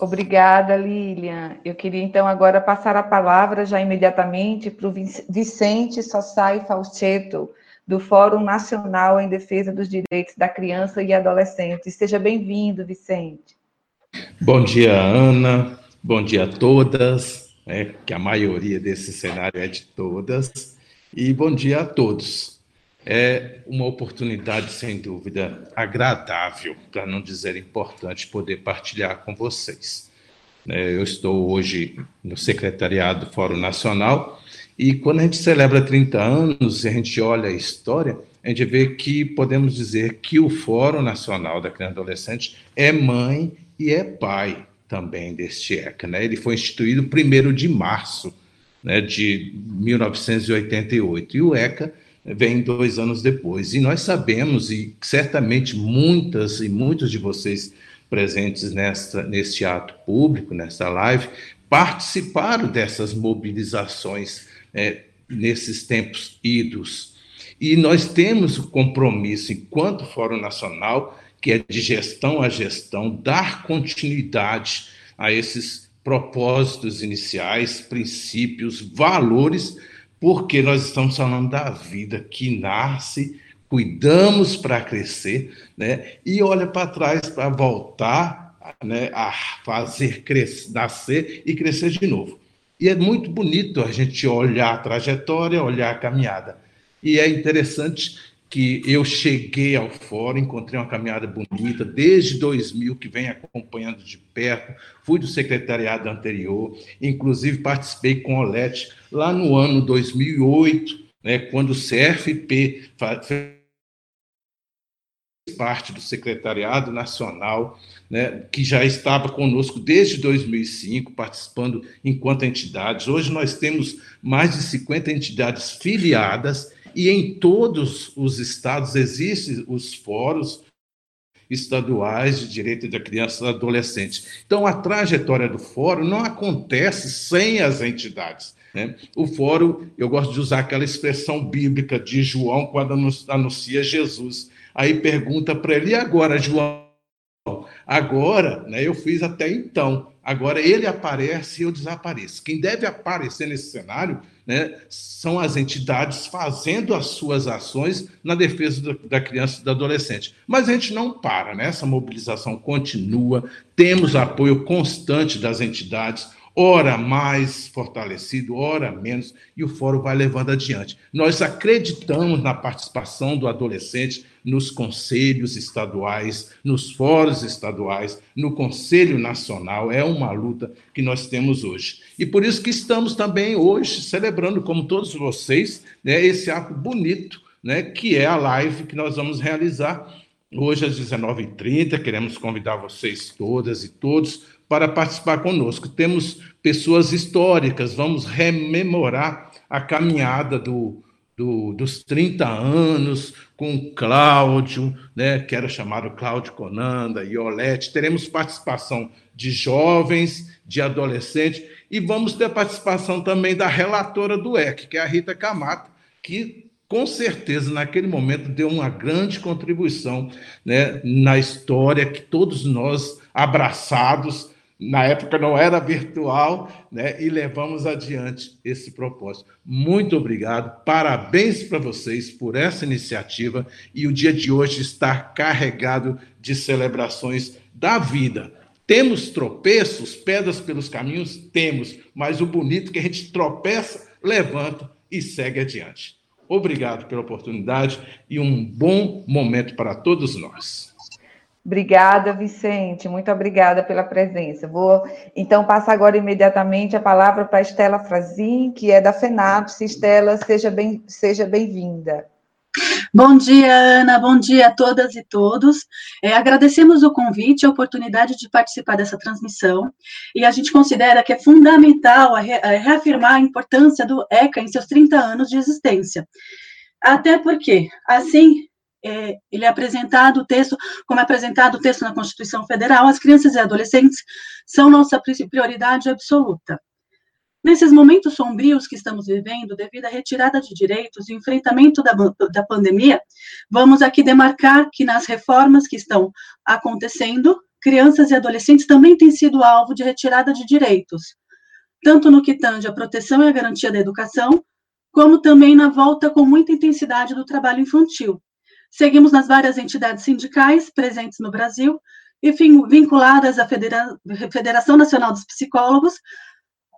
Obrigada, Lilian. Eu queria então agora passar a palavra já imediatamente para o Vicente Sossai Falchetto, do Fórum Nacional em Defesa dos Direitos da Criança e Adolescente. Seja bem-vindo, Vicente. Bom dia, Ana. Bom dia a todas, né, que a maioria desse cenário é de todas. E bom dia a todos. É uma oportunidade, sem dúvida, agradável, para não dizer importante, poder partilhar com vocês. É, eu estou hoje no secretariado do Fórum Nacional e quando a gente celebra 30 anos e a gente olha a história, a gente vê que podemos dizer que o Fórum Nacional da Criança e Adolescente é mãe e é pai também deste ECA. Né? Ele foi instituído 1 de março né, de 1988 e o ECA vem dois anos depois. E nós sabemos, e certamente muitas e muitos de vocês presentes nesta, neste ato público, nesta live, participaram dessas mobilizações é, nesses tempos idos. E nós temos o compromisso, enquanto Fórum Nacional, que é de gestão a gestão, dar continuidade a esses propósitos iniciais, princípios, valores porque nós estamos falando da vida que nasce, cuidamos para crescer, né? E olha para trás para voltar né, a fazer crescer, nascer e crescer de novo. E é muito bonito a gente olhar a trajetória, olhar a caminhada. E é interessante que eu cheguei ao fórum, encontrei uma caminhada bonita, desde 2000 que vem acompanhando de perto, fui do secretariado anterior, inclusive participei com o Olete lá no ano 2008, né, quando o CFP fez parte do Secretariado Nacional, né, que já estava conosco desde 2005, participando enquanto entidades. Hoje nós temos mais de 50 entidades filiadas E em todos os estados existem os fóruns estaduais de direito da criança e do adolescente. Então, a trajetória do fórum não acontece sem as entidades. Né? O fórum, eu gosto de usar aquela expressão bíblica de João quando anuncia Jesus. Aí pergunta para ele, e agora, João? Agora, né, eu fiz até então. Agora ele aparece e eu desapareço. Quem deve aparecer nesse cenário né, são as entidades fazendo as suas ações na defesa do, da criança e do adolescente. Mas a gente não para, né? essa mobilização continua, temos apoio constante das entidades, ora mais fortalecido, ora menos, e o fórum vai levando adiante. Nós acreditamos na participação do adolescente nos conselhos estaduais, nos fóruns estaduais, no Conselho Nacional. É uma luta que nós temos hoje. E por isso que estamos também hoje celebrando, como todos vocês, né, esse ato bonito, né, que é a live que nós vamos realizar hoje às 19h30. Queremos convidar vocês todas e todos para participar conosco. Temos pessoas históricas, vamos rememorar a caminhada do, do, dos 30 anos com Cláudio, né, que era chamado Cláudio Conanda, Iolete. Teremos participação de jovens, de adolescentes, e vamos ter participação também da relatora do EC, que é a Rita Camata, que com certeza, naquele momento, deu uma grande contribuição né, na história que todos nós, abraçados, na época não era virtual, né? E levamos adiante esse propósito. Muito obrigado, parabéns para vocês por essa iniciativa e o dia de hoje está carregado de celebrações da vida. Temos tropeços, pedras pelos caminhos? Temos, mas o bonito é que a gente tropeça, levanta e segue adiante. Obrigado pela oportunidade e um bom momento para todos nós. Obrigada, Vicente. Muito obrigada pela presença. Vou então passar agora imediatamente a palavra para Estela Frazin, que é da FENAPS. Estela, seja bem seja bem-vinda. Bom dia, Ana. Bom dia a todas e todos. É, agradecemos o convite e a oportunidade de participar dessa transmissão. E a gente considera que é fundamental a, re, a reafirmar a importância do ECA em seus 30 anos de existência. Até porque, assim é, ele é apresentado o texto, como é apresentado o texto na Constituição Federal, as crianças e adolescentes são nossa prioridade absoluta. Nesses momentos sombrios que estamos vivendo, devido à retirada de direitos e enfrentamento da, da pandemia, vamos aqui demarcar que nas reformas que estão acontecendo, crianças e adolescentes também têm sido alvo de retirada de direitos, tanto no que tange à proteção e à garantia da educação, como também na volta com muita intensidade do trabalho infantil, Seguimos nas várias entidades sindicais presentes no Brasil e vinculadas à Federa Federação Nacional dos Psicólogos,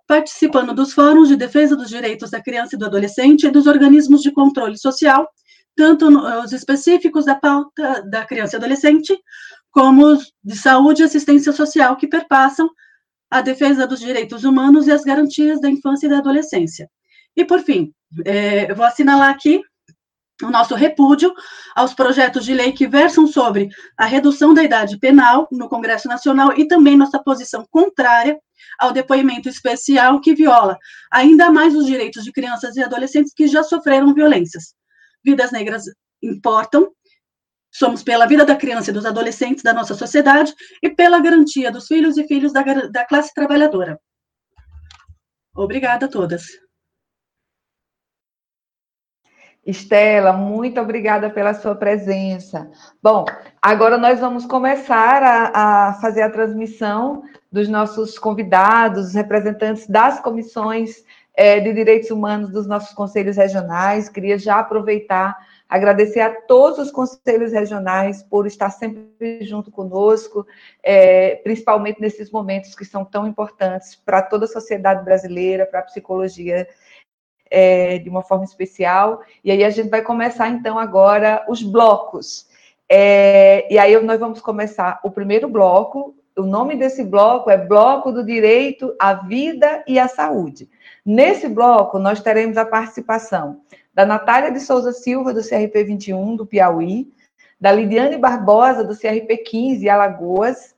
participando dos fóruns de defesa dos direitos da criança e do adolescente e dos organismos de controle social, tanto os específicos da pauta da criança e adolescente, como os de saúde e assistência social, que perpassam a defesa dos direitos humanos e as garantias da infância e da adolescência. E, por fim, é, vou assinalar aqui o nosso repúdio aos projetos de lei que versam sobre a redução da idade penal no Congresso Nacional e também nossa posição contrária ao depoimento especial que viola ainda mais os direitos de crianças e adolescentes que já sofreram violências. Vidas negras importam, somos pela vida da criança e dos adolescentes da nossa sociedade e pela garantia dos filhos e filhos da, da classe trabalhadora. Obrigada a todas. Estela, muito obrigada pela sua presença. Bom, agora nós vamos começar a, a, fazer a transmissão dos nossos convidados, representantes das comissões é, de direitos humanos dos nossos conselhos regionais. Queria já aproveitar, agradecer a todos os conselhos regionais por estar sempre junto conosco, é, principalmente nesses momentos que são tão importantes para toda a sociedade brasileira, para a psicologia é, de uma forma especial. E aí a gente vai começar, então, agora os blocos. É, e aí nós vamos começar o primeiro bloco. O nome desse bloco é Bloco do Direito à Vida e à Saúde. Nesse bloco, nós teremos a participação da Natália de Souza Silva, do CRP 21, do Piauí, da Lidiane Barbosa, do CRP 15, Alagoas,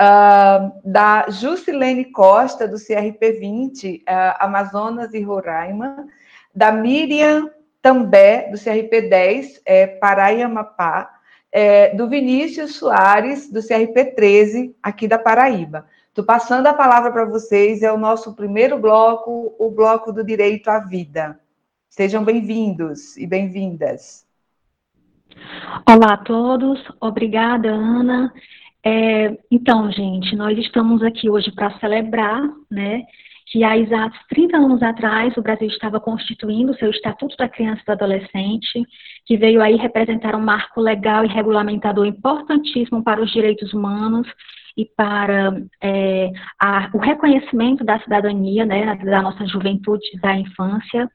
uh, da Jusilene Costa, do CRP 20, uh, Amazonas e Roraima, da Miriam També, do CRP 10, é, Pará e Amapá, é, do Vinícius Soares, do CRP 13, aqui da Paraíba. Estou passando a palavra para vocês, é o nosso primeiro bloco, o bloco do direito à vida. Sejam bem-vindos e bem-vindas. Olá a todos, obrigada, Ana. É, então, gente, nós estamos aqui hoje para celebrar, né, que há exatos 30 anos atrás o Brasil estava constituindo o seu Estatuto da Criança e do Adolescente, que veio aí representar um marco legal e regulamentador importantíssimo para os direitos humanos e para é, a, o reconhecimento da cidadania, né, da nossa juventude, da infância,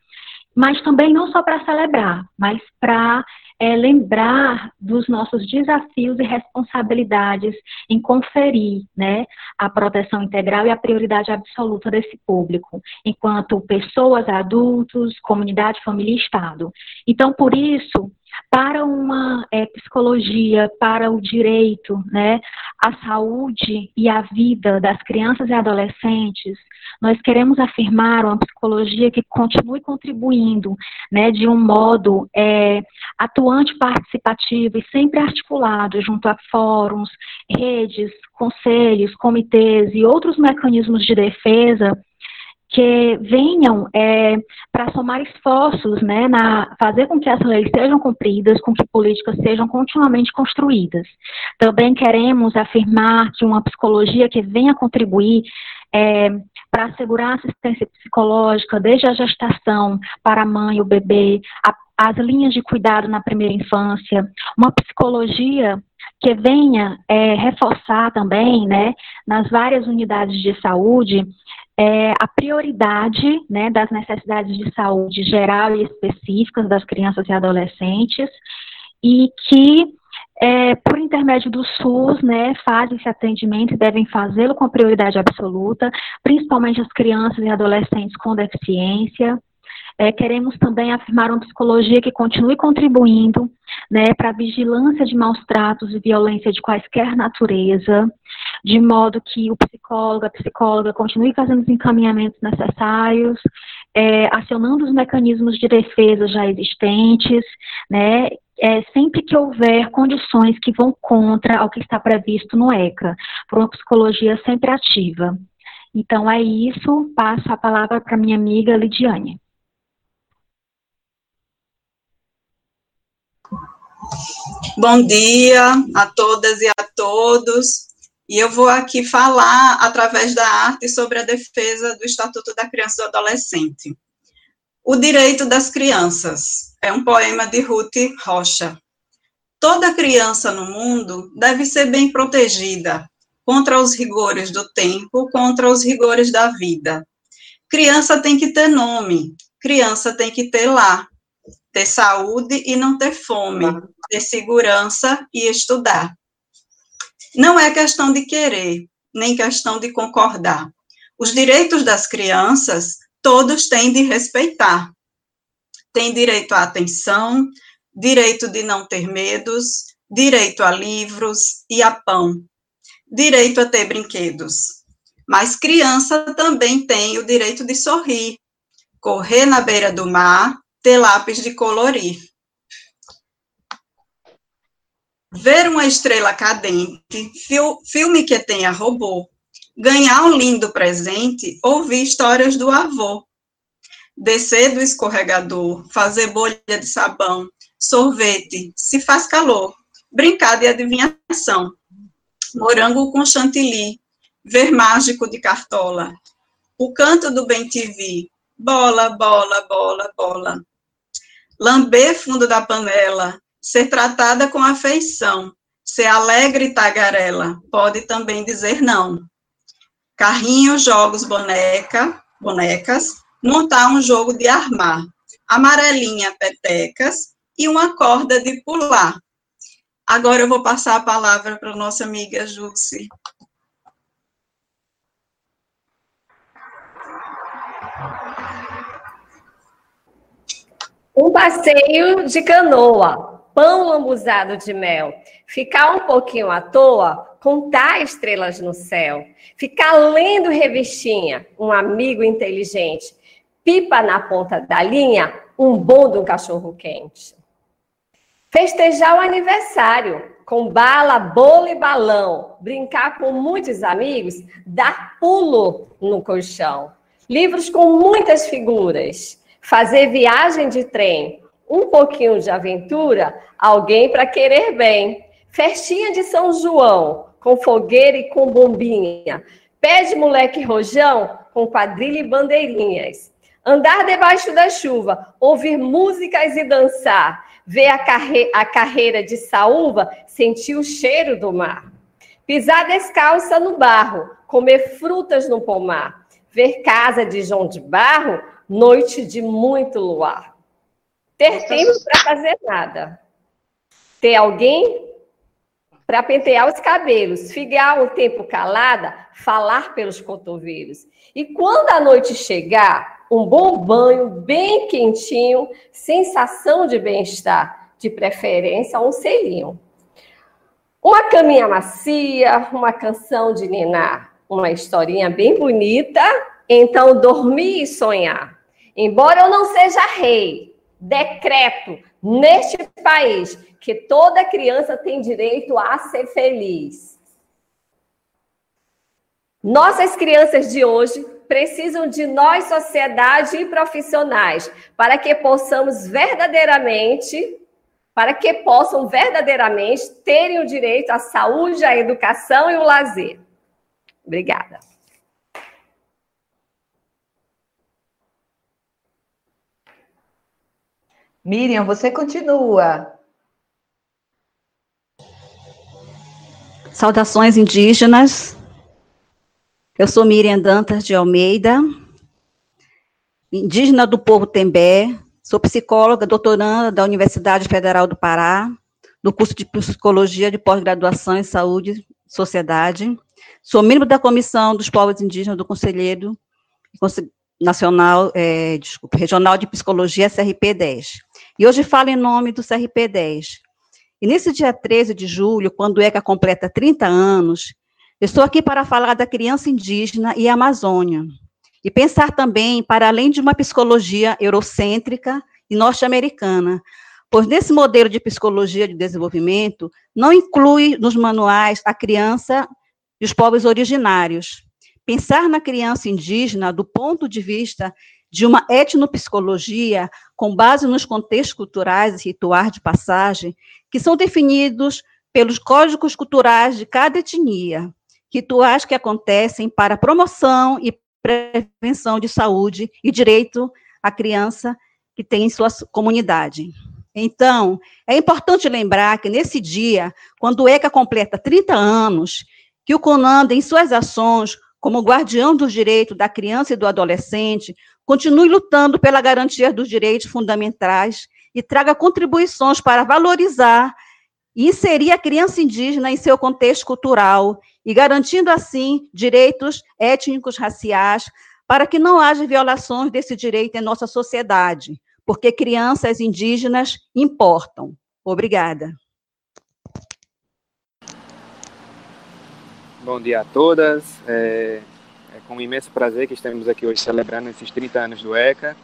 mas também não só para celebrar, mas para é lembrar dos nossos desafios e responsabilidades em conferir né, a proteção integral e a prioridade absoluta desse público, enquanto pessoas, adultos, comunidade, família e Estado. Então, por isso, para uma é, psicologia, para o direito, né, a saúde e a vida das crianças e adolescentes, nós queremos afirmar uma psicologia que continue contribuindo, né, de um modo é, atuante, participativo e sempre articulado junto a fóruns, redes, conselhos, comitês e outros mecanismos de defesa que venham é, para somar esforços, né, na fazer com que essas leis sejam cumpridas, com que políticas sejam continuamente construídas. Também queremos afirmar que uma psicologia que venha contribuir é, para assegurar assistência psicológica desde a gestação para a mãe e o bebê, a, as linhas de cuidado na primeira infância, uma psicologia que venha é, reforçar também, né, nas várias unidades de saúde, é, a prioridade né, das necessidades de saúde geral e específicas das crianças e adolescentes e que, é, por intermédio do SUS, né, fazem esse atendimento e devem fazê-lo com prioridade absoluta, principalmente as crianças e adolescentes com deficiência. É, queremos também afirmar uma psicologia que continue contribuindo né, para a vigilância de maus tratos e violência de quaisquer natureza, de modo que o psicólogo, a psicóloga continue fazendo os encaminhamentos necessários, é, acionando os mecanismos de defesa já existentes, né, é, sempre que houver condições que vão contra o que está previsto no ECA, por uma psicologia sempre ativa. Então é isso, passo a palavra para minha amiga Lidiane. Bom dia a todas e a todos. E eu vou aqui falar, através da arte, sobre a defesa do Estatuto da Criança e do Adolescente. O Direito das Crianças é um poema de Ruth Rocha. Toda criança no mundo deve ser bem protegida contra os rigores do tempo, contra os rigores da vida. Criança tem que ter nome, criança tem que ter lar, ter saúde e não ter fome, ter segurança e estudar. Não é questão de querer, nem questão de concordar. Os direitos das crianças, todos têm de respeitar. Tem direito à atenção, direito de não ter medos, direito a livros e a pão, direito a ter brinquedos. Mas criança também tem o direito de sorrir, correr na beira do mar, ter lápis de colorir. ver uma estrela cadente, filme que tenha robô, ganhar um lindo presente, ouvir histórias do avô, descer do escorregador, fazer bolha de sabão, sorvete, se faz calor, brincar de adivinhação, morango com chantilly, ver mágico de cartola, o canto do bem TV, bola, bola, bola, bola, lamber fundo da panela, ser tratada com afeição, ser alegre e tagarela, pode também dizer não. Carrinho, jogos, boneca, bonecas, montar um jogo de armar, amarelinha, petecas e uma corda de pular. Agora eu vou passar a palavra para nossa amiga Jússi. Um passeio de canoa, pão lambuzado de mel, ficar um pouquinho à toa, contar estrelas no céu, ficar lendo revistinha, um amigo inteligente, pipa na ponta da linha, um bom de um cachorro quente. Festejar o aniversário com bala, bolo e balão, brincar com muitos amigos, dar pulo no colchão. Livros com muitas figuras, fazer viagem de trem, um pouquinho de aventura, alguém para querer bem. Festinha de São João, com fogueira e com bombinha. Pé de moleque rojão, com quadrilha e bandeirinhas. Andar debaixo da chuva, ouvir músicas e dançar. Ver a, carre a carreira de saúva, sentir o cheiro do mar. Pisar descalça no barro, comer frutas no pomar. Ver casa de João de Barro, noite de muito luar. Ter tempo para fazer nada. Ter alguém para pentear os cabelos, ficar um tempo calada, falar pelos cotovelos. E quando a noite chegar, um bom banho bem quentinho, sensação de bem-estar, de preferência um selinho. Uma caminha macia, uma canção de ninar, uma historinha bem bonita, então dormir e sonhar. Embora eu não seja rei, decreto neste país que toda criança tem direito a ser feliz. Nossas crianças de hoje precisam de nós, sociedade e profissionais, para que possamos verdadeiramente, para que possam verdadeiramente terem o direito à saúde, à educação e o lazer. Obrigada. Miriam, você continua. Saudações indígenas. Eu sou Miriam Dantas de Almeida, indígena do povo Tembé, sou psicóloga, doutoranda da Universidade Federal do Pará, no curso de Psicologia de Pós-Graduação em Saúde e Sociedade. Sou membro da Comissão dos Povos Indígenas do Conselheiro Nacional, é, desculpa, Regional de Psicologia, CRP-10. E hoje falo em nome do CRP-10. E nesse dia 13 de julho, quando o ECA completa 30 anos, estou aqui para falar da criança indígena e Amazônia. E pensar também para além de uma psicologia eurocêntrica e norte-americana, pois nesse modelo de psicologia de desenvolvimento não inclui nos manuais a criança e os povos originários. Pensar na criança indígena do ponto de vista de uma etnopsicologia com base nos contextos culturais e rituais de passagem, que são definidos pelos códigos culturais de cada etnia, rituais que acontecem para promoção e prevenção de saúde e direito à criança que tem em sua comunidade. Então, é importante lembrar que nesse dia, quando o ECA completa 30 anos, que o CONANDA, em suas ações, como guardião dos direitos da criança e do adolescente, continue lutando pela garantia dos direitos fundamentais e traga contribuições para valorizar e inserir a criança indígena em seu contexto cultural e garantindo assim direitos étnicos, raciais, para que não haja violações desse direito em nossa sociedade, porque crianças indígenas importam. Obrigada. Bom dia a todas. É, com imenso prazer que estamos aqui hoje celebrando esses 30 anos do ECA.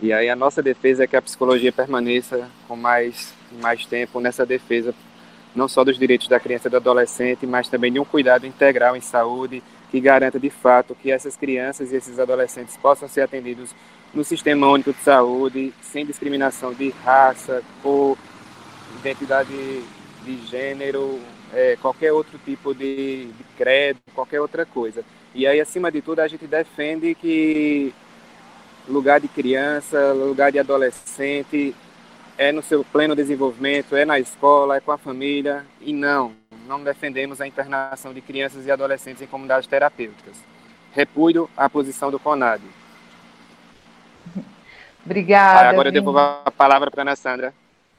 E aí a nossa defesa é que a psicologia permaneça com mais, mais tempo nessa defesa, não só dos direitos da criança e do adolescente, mas também de um cuidado integral em saúde que garanta de fato que essas crianças e esses adolescentes possam ser atendidos no Sistema Único de Saúde, sem discriminação de raça, cor, identidade de gênero, é, qualquer outro tipo de, de credo, qualquer outra coisa. E aí, acima de tudo, a gente defende que lugar de criança, lugar de adolescente, é no seu pleno desenvolvimento, é na escola, é com a família, e não, não defendemos a internação de crianças e adolescentes em comunidades terapêuticas. Repudio a posição do CONAD. Obrigada. agora eu devolvo a palavra para a Ana Sandra.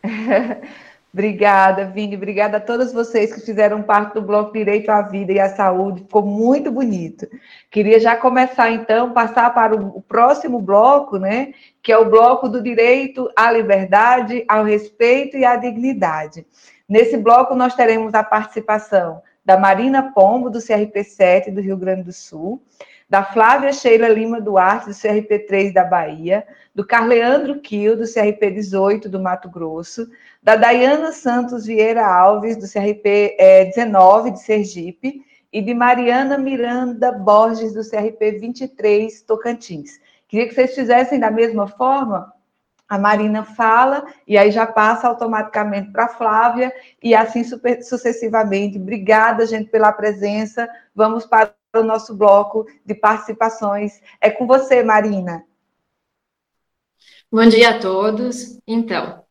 Obrigada, Vini. Obrigada a todos vocês que fizeram parte do Bloco Direito à Vida e à Saúde. Ficou muito bonito. Queria já começar, então, passar para o próximo bloco, né? Que é o bloco do direito à liberdade, ao respeito e à dignidade. Nesse bloco, nós teremos a participação da Marina Pombo, do CRP7 do Rio Grande do Sul, da Flávia Sheila Lima Duarte, do CRP3 da Bahia, do Carleandro Quil, do CRP18 do Mato Grosso, da Dayana Santos Vieira Alves, do CRP19 de Sergipe, e de Mariana Miranda Borges, do CRP23 Tocantins. Queria que vocês fizessem da mesma forma. A Marina fala e aí já passa automaticamente para a Flávia e assim super, sucessivamente. Obrigada, gente, pela presença. Vamos para o nosso bloco de participações. É com você, Marina. Bom dia a todos. Então,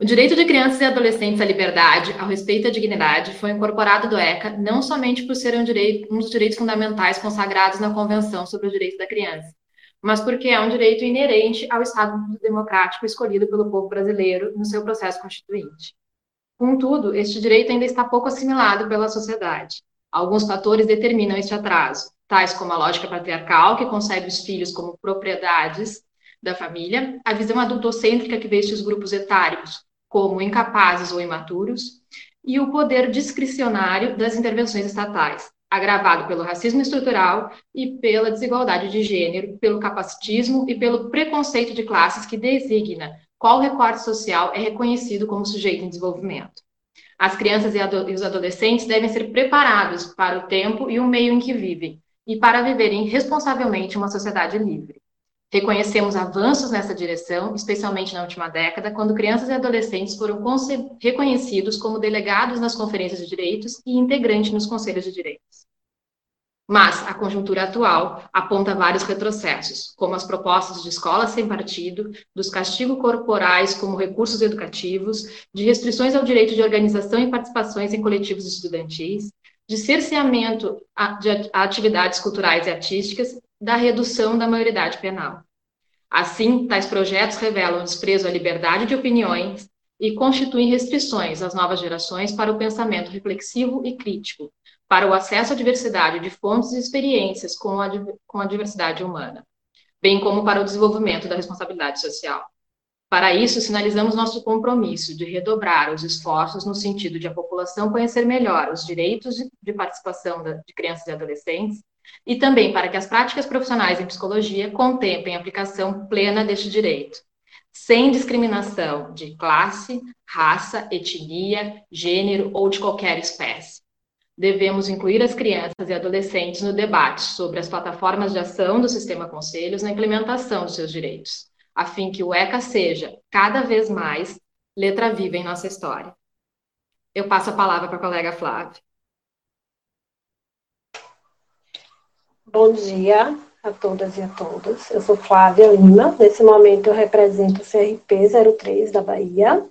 o direito de crianças e adolescentes à liberdade, ao respeito à dignidade, foi incorporado do ECA não somente por ser um, direito, um dos direitos fundamentais consagrados na Convenção sobre o Direito da Criança, mas porque é um direito inerente ao Estado democrático escolhido pelo povo brasileiro no seu processo constituinte. Contudo, este direito ainda está pouco assimilado pela sociedade. Alguns fatores determinam este atraso, tais como a lógica patriarcal, que concebe os filhos como propriedades da família, a visão adultocêntrica que vê estes grupos etários como incapazes ou imaturos, e o poder discricionário das intervenções estatais, agravado pelo racismo estrutural e pela desigualdade de gênero, pelo capacitismo e pelo preconceito de classes que designa qual recorte social é reconhecido como sujeito em desenvolvimento. As crianças e, os adolescentes devem ser preparados para o tempo e o meio em que vivem, e para viverem responsavelmente uma sociedade livre. Reconhecemos avanços nessa direção, especialmente na última década, quando crianças e adolescentes foram reconhecidos como delegados nas conferências de direitos e integrantes nos conselhos de direitos. Mas a conjuntura atual aponta vários retrocessos, como as propostas de escolas sem partido, dos castigos corporais como recursos educativos, de restrições ao direito de organização e participações em coletivos estudantis, de cerceamento de atividades culturais e artísticas da redução da maioridade penal. Assim, tais projetos revelam desprezo à liberdade de opiniões e constituem restrições às novas gerações para o pensamento reflexivo e crítico, para o acesso à diversidade de fontes e experiências com a, com a diversidade humana, bem como para o desenvolvimento da responsabilidade social. Para isso, sinalizamos nosso compromisso de redobrar os esforços no sentido de a população conhecer melhor os direitos de participação de crianças e adolescentes e também para que as práticas profissionais em psicologia contemplem a aplicação plena deste direito, sem discriminação de classe, raça, etnia, gênero ou de qualquer espécie. Devemos incluir as crianças e adolescentes no debate sobre as plataformas de ação do sistema conselhos na implementação dos seus direitos, a fim que o ECA seja, cada vez mais, letra viva em nossa história. Eu passo a palavra para a colega Flávia. Bom dia a todas e a todos. Eu sou Flávia Lima. Nesse momento eu represento o CRP 03 da Bahia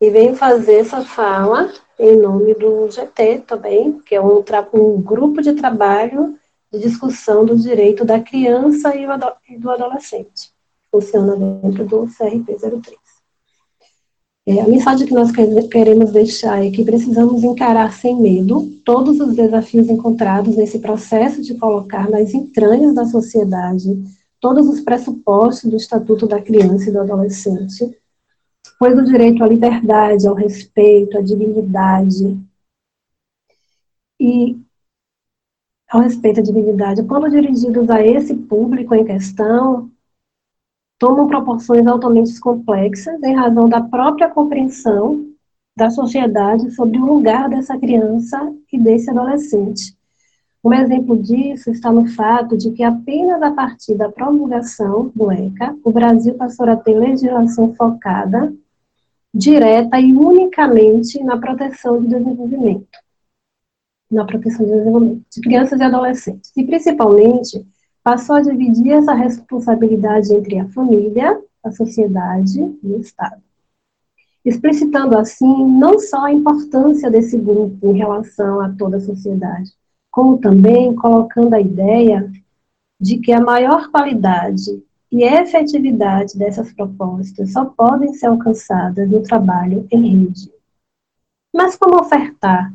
e venho fazer essa fala em nome do GT também, que é um, um grupo de trabalho de discussão do direito da criança e do adolescente. Funciona dentro do CRP 03. É, a mensagem que nós queremos deixar é que precisamos encarar sem medo todos os desafios encontrados nesse processo de colocar nas entranhas da sociedade todos os pressupostos do Estatuto da Criança e do Adolescente, pois o direito à liberdade, ao respeito, à dignidade e ao respeito à dignidade, quando dirigidos a esse público em questão, tomam proporções altamente complexas em razão da própria compreensão da sociedade sobre o lugar dessa criança e desse adolescente. Um exemplo disso está no fato de que apenas a partir da promulgação do ECA, o Brasil passou a ter legislação focada direta e unicamente na proteção do desenvolvimento, na proteção do desenvolvimento de crianças e adolescentes, e principalmente passou a dividir essa responsabilidade entre a família, a sociedade e o Estado. Explicitando assim não só a importância desse grupo em relação a toda a sociedade, como também colocando a ideia de que a maior qualidade e efetividade dessas propostas só podem ser alcançadas no trabalho em rede. Mas como ofertar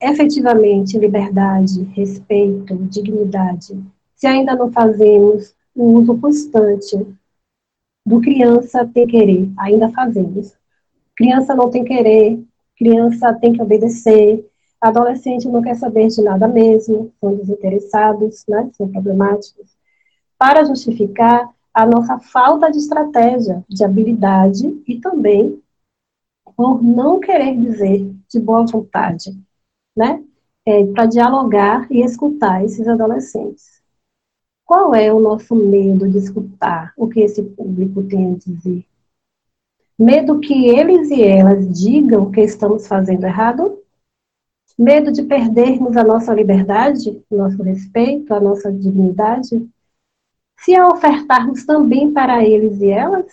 efetivamente liberdade, respeito, dignidade se ainda não fazemos o uso constante do criança tem querer, ainda fazemos. Criança não tem querer, criança tem que obedecer, Adolescente não quer saber de nada mesmo, são desinteressados, né, são problemáticos. Para justificar a nossa falta de estratégia, de habilidade e também por não querer dizer de boa vontade, né? É, para dialogar e escutar esses adolescentes. Qual é o nosso medo de escutar o que esse público tem a dizer? Medo que eles e elas digam que estamos fazendo errado? Medo de perdermos a nossa liberdade, nosso respeito, a nossa dignidade? Se a ofertarmos também para eles e elas,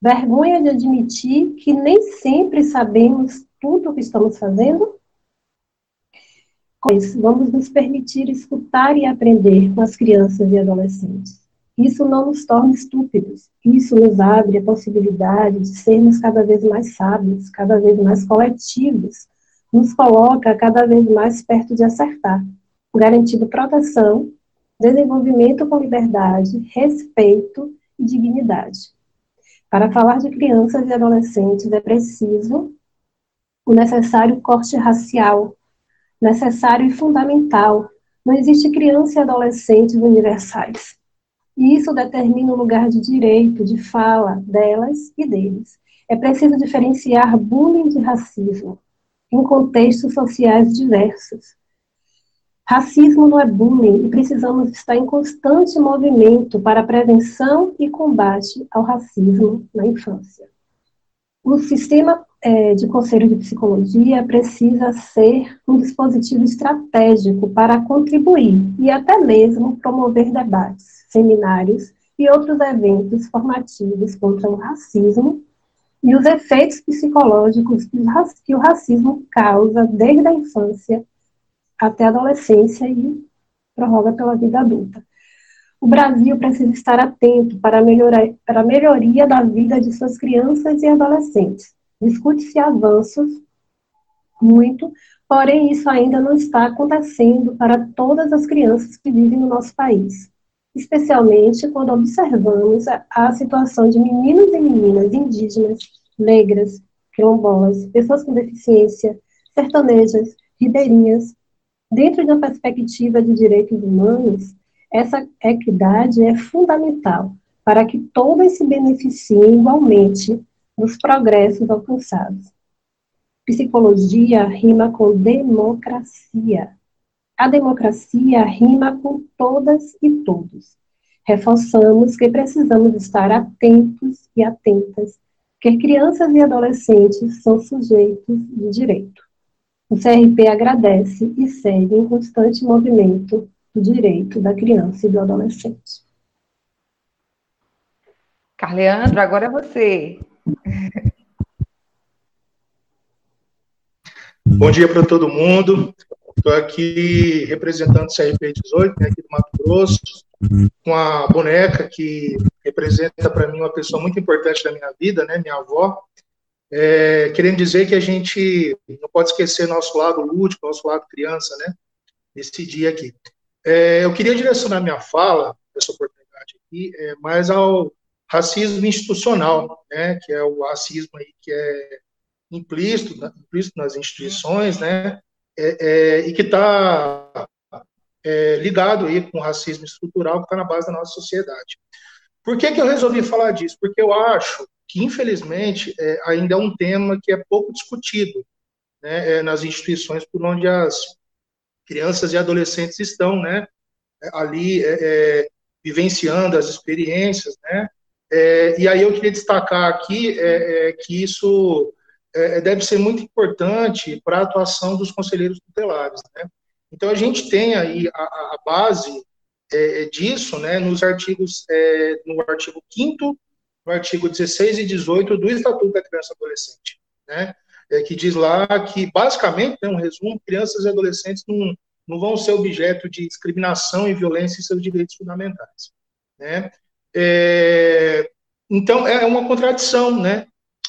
vergonha de admitir que nem sempre sabemos tudo o que estamos fazendo? Vamos nos permitir escutar e aprender com as crianças e adolescentes. Isso não nos torna estúpidos, isso nos abre a possibilidade de sermos cada vez mais sábios, cada vez mais coletivos, nos coloca cada vez mais perto de acertar, garantindo proteção, desenvolvimento com liberdade, respeito e dignidade. Para falar de crianças e adolescentes é preciso o necessário corte racial, necessário e fundamental. Não existe criança e adolescentes universais. E isso determina o lugar de direito, de fala delas e deles. É preciso diferenciar bullying de racismo em contextos sociais diversos. Racismo não é bullying e precisamos estar em constante movimento para prevenção e combate ao racismo na infância. O sistema é, de conselho de psicologia precisa ser um dispositivo estratégico para contribuir e até mesmo promover debates, seminários e outros eventos formativos contra o racismo e os efeitos psicológicos que o racismo causa desde a infância até a adolescência e prorroga pela vida adulta. O Brasil precisa estar atento para, melhorar, para a melhoria da vida de suas crianças e adolescentes. Discute-se avanços, muito, porém isso ainda não está acontecendo para todas as crianças que vivem no nosso país, especialmente quando observamos a, a situação de meninos e meninas indígenas, negras, quilombolas, pessoas com deficiência, sertanejas, ribeirinhas, Dentro de uma perspectiva de direitos humanos, essa equidade é fundamental para que todos se beneficiem igualmente dos progressos alcançados. Psicologia rima com democracia. A democracia rima com todas e todos. Reforçamos que precisamos estar atentos e atentas, que crianças e adolescentes são sujeitos de direito. O CRP agradece e segue em constante movimento do direito da criança e do adolescente. Carleandro, agora é você. Bom dia para todo mundo. Estou aqui representando o CRP 18, né, aqui do Mato Grosso, com a boneca que representa para mim uma pessoa muito importante da minha vida, né, minha avó, é, querendo dizer que a gente não pode esquecer nosso lado lúdico, nosso lado criança, né? Nesse dia aqui. É, eu queria direcionar minha fala, essa oportunidade aqui, é, mais ao racismo institucional, né? Que é o racismo aí que é implícito, né, implícito nas instituições, né? É, é, e que está é, ligado aí com o racismo estrutural que está na base da nossa sociedade. Por que, que eu resolvi falar disso? Porque eu acho que infelizmente é, ainda é um tema que é pouco discutido né, é, nas instituições por onde as crianças e adolescentes estão, né, ali é, vivenciando as experiências, né, é, e aí eu queria destacar aqui é, que isso deve ser muito importante para a atuação dos conselheiros tutelares, né. Então a gente tem aí a, a base disso, né, nos artigos, no artigo 5 no artigo 16 e 18 do Estatuto da Criança e Adolescente, né? É, que diz lá que, basicamente, né, um resumo, crianças e adolescentes não, não vão ser objeto de discriminação e violência em seus direitos fundamentais, né? É, então, é uma contradição, né?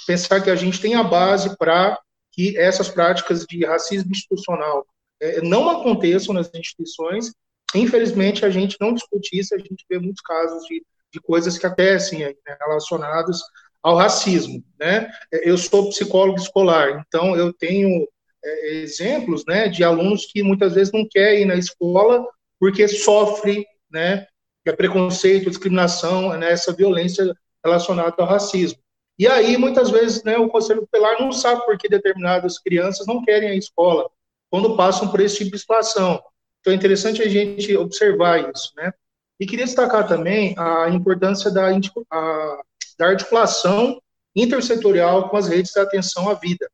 Pensar que a gente tem a base para que essas práticas de racismo institucional é, não aconteçam nas instituições. Infelizmente, a gente não discute isso, a gente vê muitos casos de de coisas que acontecem aí, né, relacionadas ao racismo, né? Eu sou psicólogo escolar, então eu tenho é, exemplos, né, de alunos que muitas vezes não querem ir na escola porque sofre, né, é preconceito, discriminação, né, essa violência relacionada ao racismo. E aí, muitas vezes, né, o Conselho Tutelar não sabe por que determinadas crianças não querem a escola quando passam por esse tipo de situação. Então, é interessante a gente observar isso, né? E queria destacar também a importância da, a, da articulação intersetorial com as redes de atenção à vida,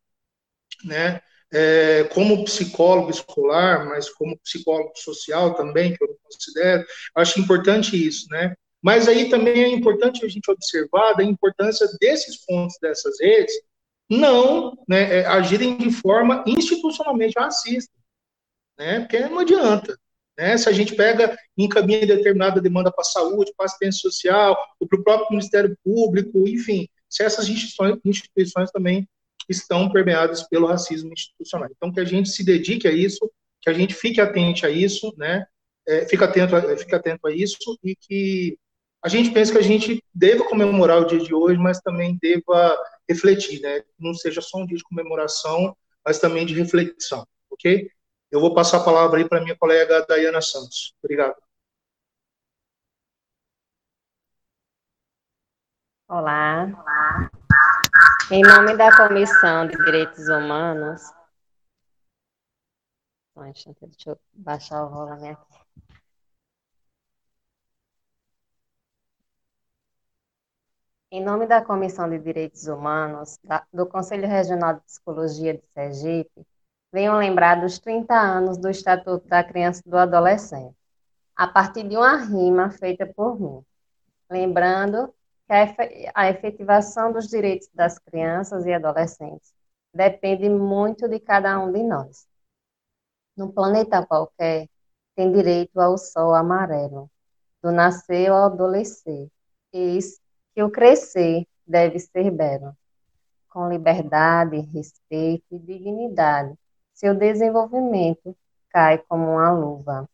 né? É, como psicólogo escolar, mas como psicólogo social também, que eu considero, acho importante isso, né? Mas aí também é importante a gente observar a importância desses pontos dessas redes não né, é, agirem de forma institucionalmente racista, né? Porque não adianta. Né? Se a gente pega encaminha determinada demanda para a saúde, para a assistência social, ou para o próprio Ministério Público, enfim, se essas instituições, instituições também estão permeadas pelo racismo institucional. Então, que a gente se dedique a isso, que a gente fique atento a isso, né? É, fique, atento a, fique atento a isso e que a gente pensa que a gente deva comemorar o dia de hoje, mas também deva refletir, né? Não seja só um dia de comemoração, mas também de reflexão, ok? Eu vou passar a palavra aí para minha colega Dayana Santos. Obrigado. Olá. Olá. Em nome da Comissão de Direitos Humanos. Deixa eu baixar o volume aqui. Em nome da Comissão de Direitos Humanos do Conselho Regional de Psicologia de Sergipe, venham lembrar dos 30 anos do Estatuto da Criança e do Adolescente, a partir de uma rima feita por mim. Lembrando a efetivação dos direitos das crianças e adolescentes depende muito de cada um de nós. No planeta qualquer, tem direito ao sol amarelo, do nascer ao adolecer, eis que o crescer deve ser belo, com liberdade, respeito e dignidade. Seu desenvolvimento cai como uma luva,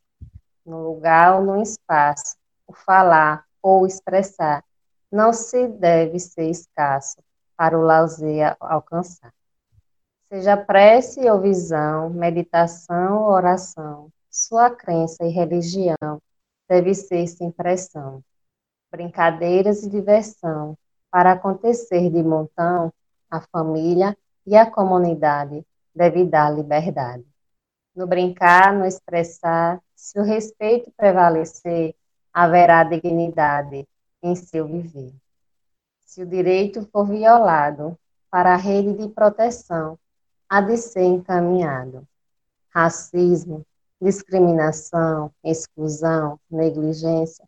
no lugar ou no espaço, o falar ou expressar não se deve ser escasso para o lauseia alcançar. Seja prece ou visão, meditação ou oração, sua crença e religião deve ser sem pressão. Brincadeiras e diversão, para acontecer de montão, a família e a comunidade deve dar liberdade. No brincar, no expressar, se o respeito prevalecer, haverá dignidade, em seu viver. Se o direito for violado, para a rede de proteção há de ser encaminhado. Racismo, discriminação, exclusão, negligência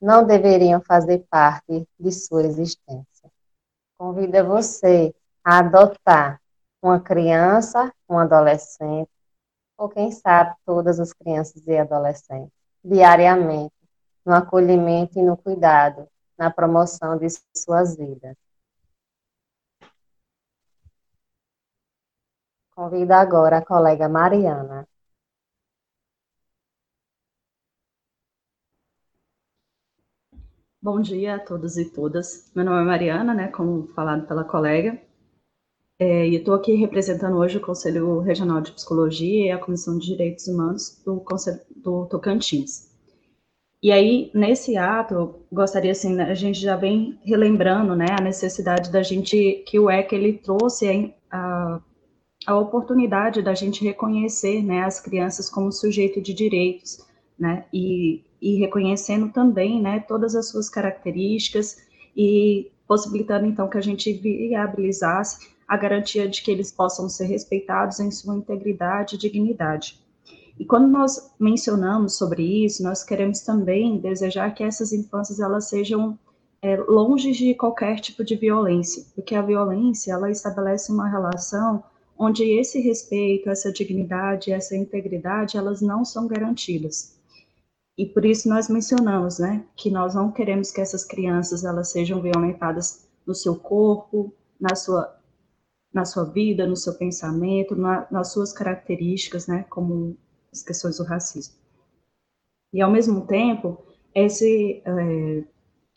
não deveriam fazer parte de sua existência. Convido você a adotar uma criança, um adolescente, ou quem sabe todas as crianças e adolescentes, diariamente, no acolhimento e no cuidado, na promoção de suas vidas. Convido agora a colega Mariana. Bom dia a todos e todas. Meu nome é Mariana, né, como falado pela colega, é, e estou aqui representando hoje o Conselho Regional de Psicologia e a Comissão de Direitos Humanos do, Conselho, do Tocantins. E aí, nesse ato, gostaria, assim, né, a gente já vem relembrando, né, a necessidade da gente, que o ECA, ele trouxe a, a oportunidade da gente reconhecer, né, as crianças como sujeito de direitos, né, e, e reconhecendo também, né, todas as suas características e possibilitando, então, que a gente viabilizasse a garantia de que eles possam ser respeitados em sua integridade e dignidade. E quando nós mencionamos sobre isso, nós queremos também desejar que essas infâncias elas sejam é, longe de qualquer tipo de violência, porque a violência ela estabelece uma relação onde esse respeito, essa dignidade, essa integridade, elas não são garantidas. E por isso nós mencionamos, né, que nós não queremos que essas crianças elas sejam violentadas no seu corpo, na sua na sua vida, no seu pensamento, na, nas suas características, né, como as questões do racismo. E, ao mesmo tempo, esse, é,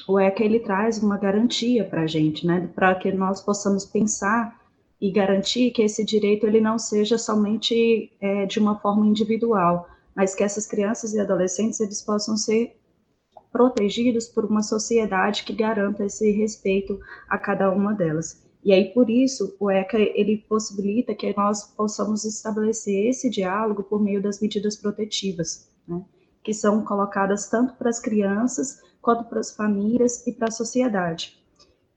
o ECA, ele traz uma garantia para a gente, né, para que nós possamos pensar e garantir que esse direito ele não seja somente é, de uma forma individual, mas que essas crianças e adolescentes eles possam ser protegidos por uma sociedade que garanta esse respeito a cada uma delas. E aí, por isso, o ECA, ele possibilita que nós possamos estabelecer esse diálogo por meio das medidas protetivas, né, que são colocadas tanto para as crianças, quanto para as famílias e para a sociedade.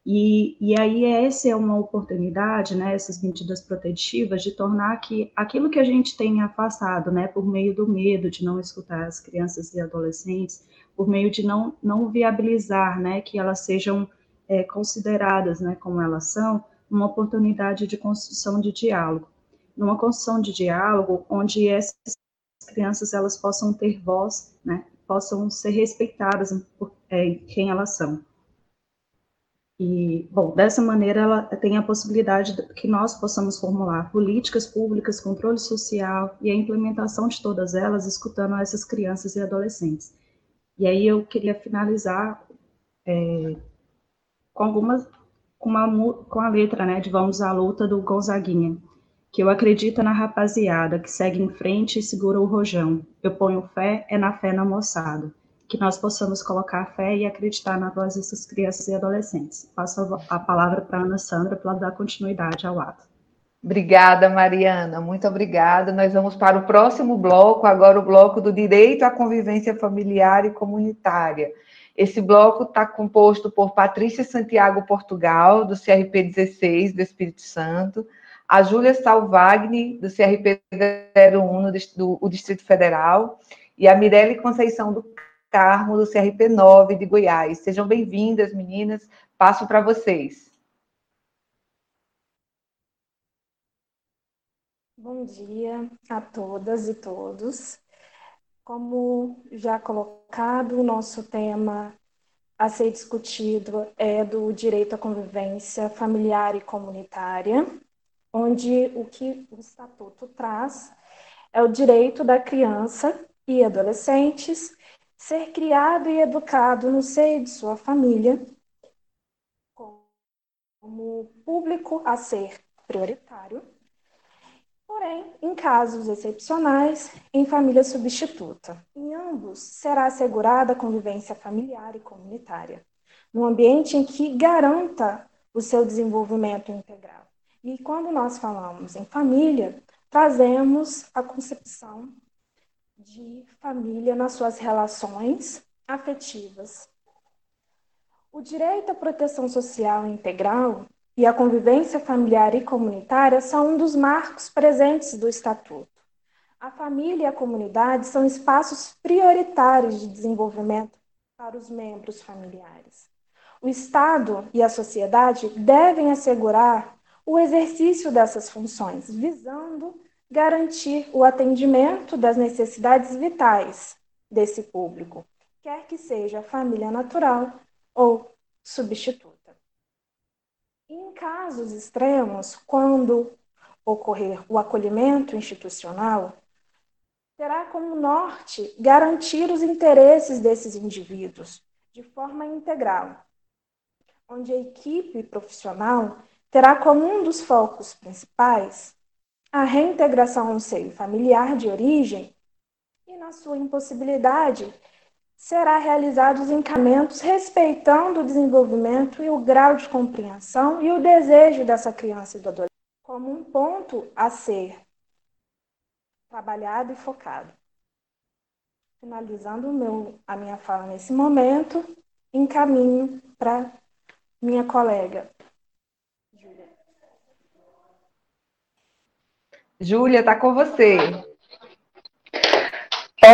E, e aí essa é uma oportunidade, né, essas medidas protetivas, de tornar que aquilo que a gente tem afastado, né, por meio do medo de não escutar as crianças e adolescentes, por meio de não, não viabilizar, né, que elas sejam é, consideradas, né, como elas são, uma oportunidade de construção de diálogo. Numa construção de diálogo onde essas crianças elas possam ter voz, né, possam ser respeitadas por é, quem elas são. E, bom, dessa maneira, ela tem a possibilidade de que nós possamos formular políticas públicas, controle social e a implementação de todas elas, escutando essas crianças e adolescentes. E aí eu queria finalizar é, com algumas, com, uma, com a letra, né, de Vamos à Luta do Gonzaguinha, que eu acredito na rapaziada que segue em frente e segura o rojão. Eu ponho fé, é na fé na moçada que nós possamos colocar fé e acreditar na voz dessas crianças e adolescentes. Passo a palavra para a Ana Sandra para dar continuidade ao ato. Obrigada, Mariana, muito obrigada. Nós vamos para o próximo bloco, agora o bloco do Direito à Convivência Familiar e Comunitária. Esse bloco está composto por Patrícia Santiago Portugal, do CRP 16 do Espírito Santo, a Júlia Salvagni, do CRP 01 do, do Distrito Federal, e a Mirelle Conceição do Carmo, do CRP 9 de Goiás. Sejam bem-vindas, meninas. Passo para vocês. Bom dia a todas e todos. Como já colocado, o nosso tema a ser discutido é do direito à convivência familiar e comunitária, onde o que o estatuto traz é o direito da criança e adolescentes ser criado e educado no seio de sua família, como público a ser prioritário, porém, em casos excepcionais, em família substituta. Em ambos, será assegurada a convivência familiar e comunitária, num ambiente em que garanta o seu desenvolvimento integral. E quando nós falamos em família, trazemos a concepção de família nas suas relações afetivas. O direito à proteção social integral e a convivência familiar e comunitária são um dos marcos presentes do Estatuto. A família e a comunidade são espaços prioritários de desenvolvimento para os membros familiares. O Estado e a sociedade devem assegurar o exercício dessas funções, visando garantir o atendimento das necessidades vitais desse público, quer que seja família natural ou substituta. Em casos extremos, quando ocorrer o acolhimento institucional, terá como norte garantir os interesses desses indivíduos de forma integral, onde a equipe profissional terá como um dos focos principais a reintegração no seio familiar de origem e, na sua impossibilidade, será realizados encaminhamentos respeitando o desenvolvimento e o grau de compreensão e o desejo dessa criança e do adolescente como um ponto a ser trabalhado e focado. Finalizando meu, a minha fala nesse momento, encaminho para minha colega Júlia, está com você.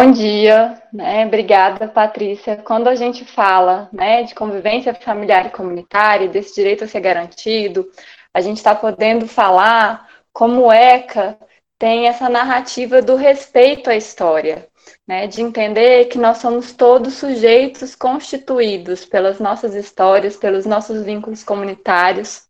Bom dia, né? Obrigada, Patrícia. Quando a gente fala né, de convivência familiar e comunitária, desse direito a ser garantido, a gente está podendo falar como o ECA tem essa narrativa do respeito à história, né, de entender que nós somos todos sujeitos constituídos pelas nossas histórias, pelos nossos vínculos comunitários,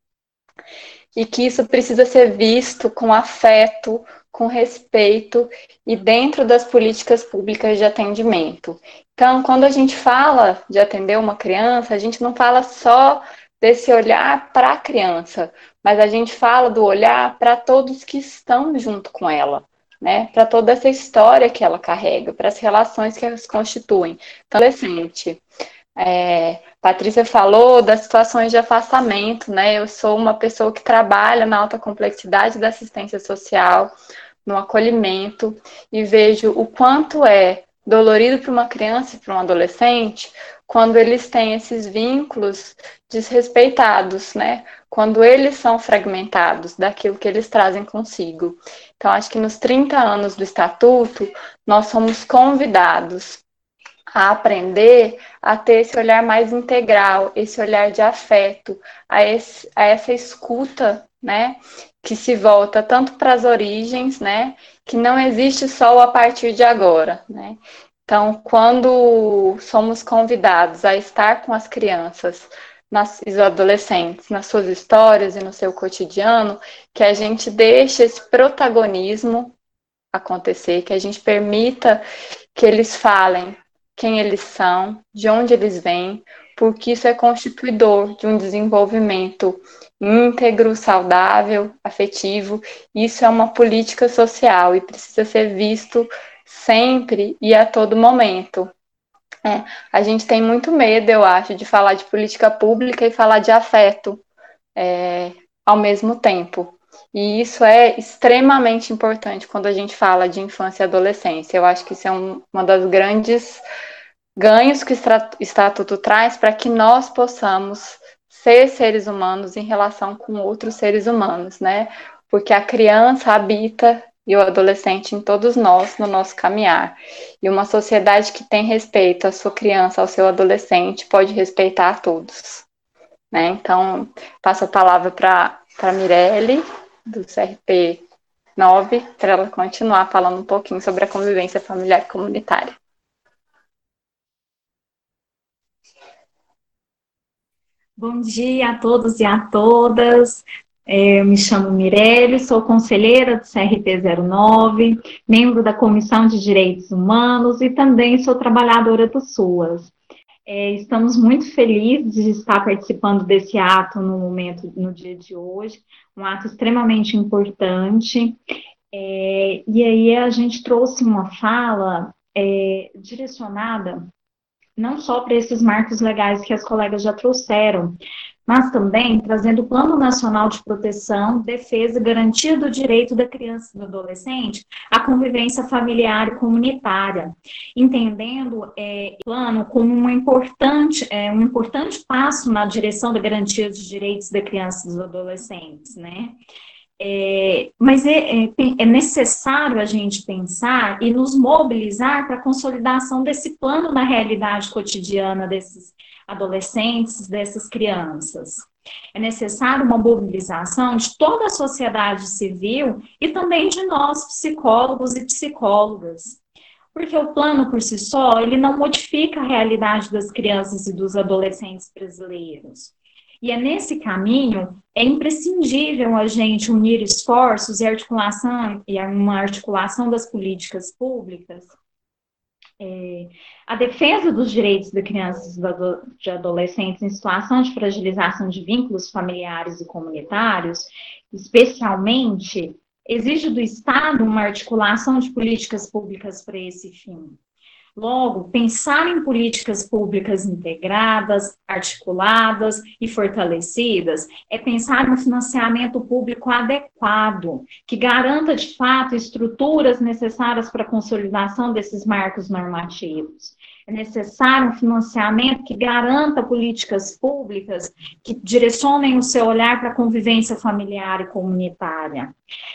e que isso precisa ser visto com afeto, com respeito e dentro das políticas públicas de atendimento. Então, quando a gente fala de atender uma criança, a gente não fala só desse olhar para a criança, mas a gente fala do olhar para todos que estão junto com ela, né? Para toda essa história que ela carrega, para as relações que as constituem. Então, adolescente. É, Patrícia falou das situações de afastamento, né? Eu sou uma pessoa que trabalha na alta complexidade da assistência social, no acolhimento, e vejo o quanto é dolorido para uma criança e para um adolescente quando eles têm esses vínculos desrespeitados, né? Quando eles são fragmentados daquilo que eles trazem consigo. Então, acho que nos 30 anos do Estatuto, nós somos convidados a aprender a ter esse olhar mais integral, esse olhar de afeto, a, esse, a essa escuta, né? Que se volta tanto para as origens, né? Que não existe só a partir de agora, né? Então, quando somos convidados a estar com as crianças nas, e os adolescentes nas suas histórias e no seu cotidiano, que a gente deixe esse protagonismo acontecer, que a gente permita que eles falem quem eles são, de onde eles vêm, porque isso é constituidor de um desenvolvimento íntegro, saudável, afetivo. Isso é uma política social e precisa ser visto sempre e a todo momento. É, a gente tem muito medo, eu acho, de falar de política pública e falar de afeto é, ao mesmo tempo. E isso é extremamente importante quando a gente fala de infância e adolescência. Eu acho que isso é um, uma das grandes ganhos que o Estatuto traz para que nós possamos ser seres humanos em relação com outros seres humanos, né? Porque a criança habita e o adolescente em todos nós no nosso caminhar. E uma sociedade que tem respeito à sua criança, ao seu adolescente, pode respeitar a todos. Né? Então, passo a palavra para a Mirelle, do CRP 9, para ela continuar falando um pouquinho sobre a convivência familiar e comunitária. Bom dia a todos e a todas. É, eu me chamo Mirelle, sou conselheira do CRT 09, membro da Comissão de Direitos Humanos e também sou trabalhadora do SUAS. É, estamos muito felizes de estar participando desse ato no momento, no dia de hoje, um ato extremamente importante. É, e aí a gente trouxe uma fala direcionada não só para esses marcos legais que as colegas já trouxeram, mas também trazendo o Plano Nacional de Proteção, Defesa e Garantia do Direito da Criança e do Adolescente à convivência familiar e comunitária, entendendo é, o plano como uma importante, é, um importante passo na direção da garantia dos direitos da criança e dos adolescentes, né? É, mas é, é, é, necessário a gente pensar e nos mobilizar para a consolidação desse plano na realidade cotidiana desses adolescentes, dessas crianças. É necessário uma mobilização de toda a sociedade civil e também de nós, psicólogos e psicólogas. Porque o plano por si só, ele não modifica a realidade das crianças e dos adolescentes brasileiros. E é nesse caminho, é imprescindível a gente unir esforços e articulação, e uma articulação das políticas públicas. É, a defesa dos direitos de crianças e de adolescentes em situação de fragilização de vínculos familiares e comunitários, especialmente, exige do Estado uma articulação de políticas públicas para esse fim. Logo, pensar em políticas públicas integradas, articuladas e fortalecidas é pensar no financiamento público adequado, que garanta de fato estruturas necessárias para a consolidação desses marcos normativos. É necessário um financiamento que garanta políticas públicas que direcionem o seu olhar para a convivência familiar e comunitária.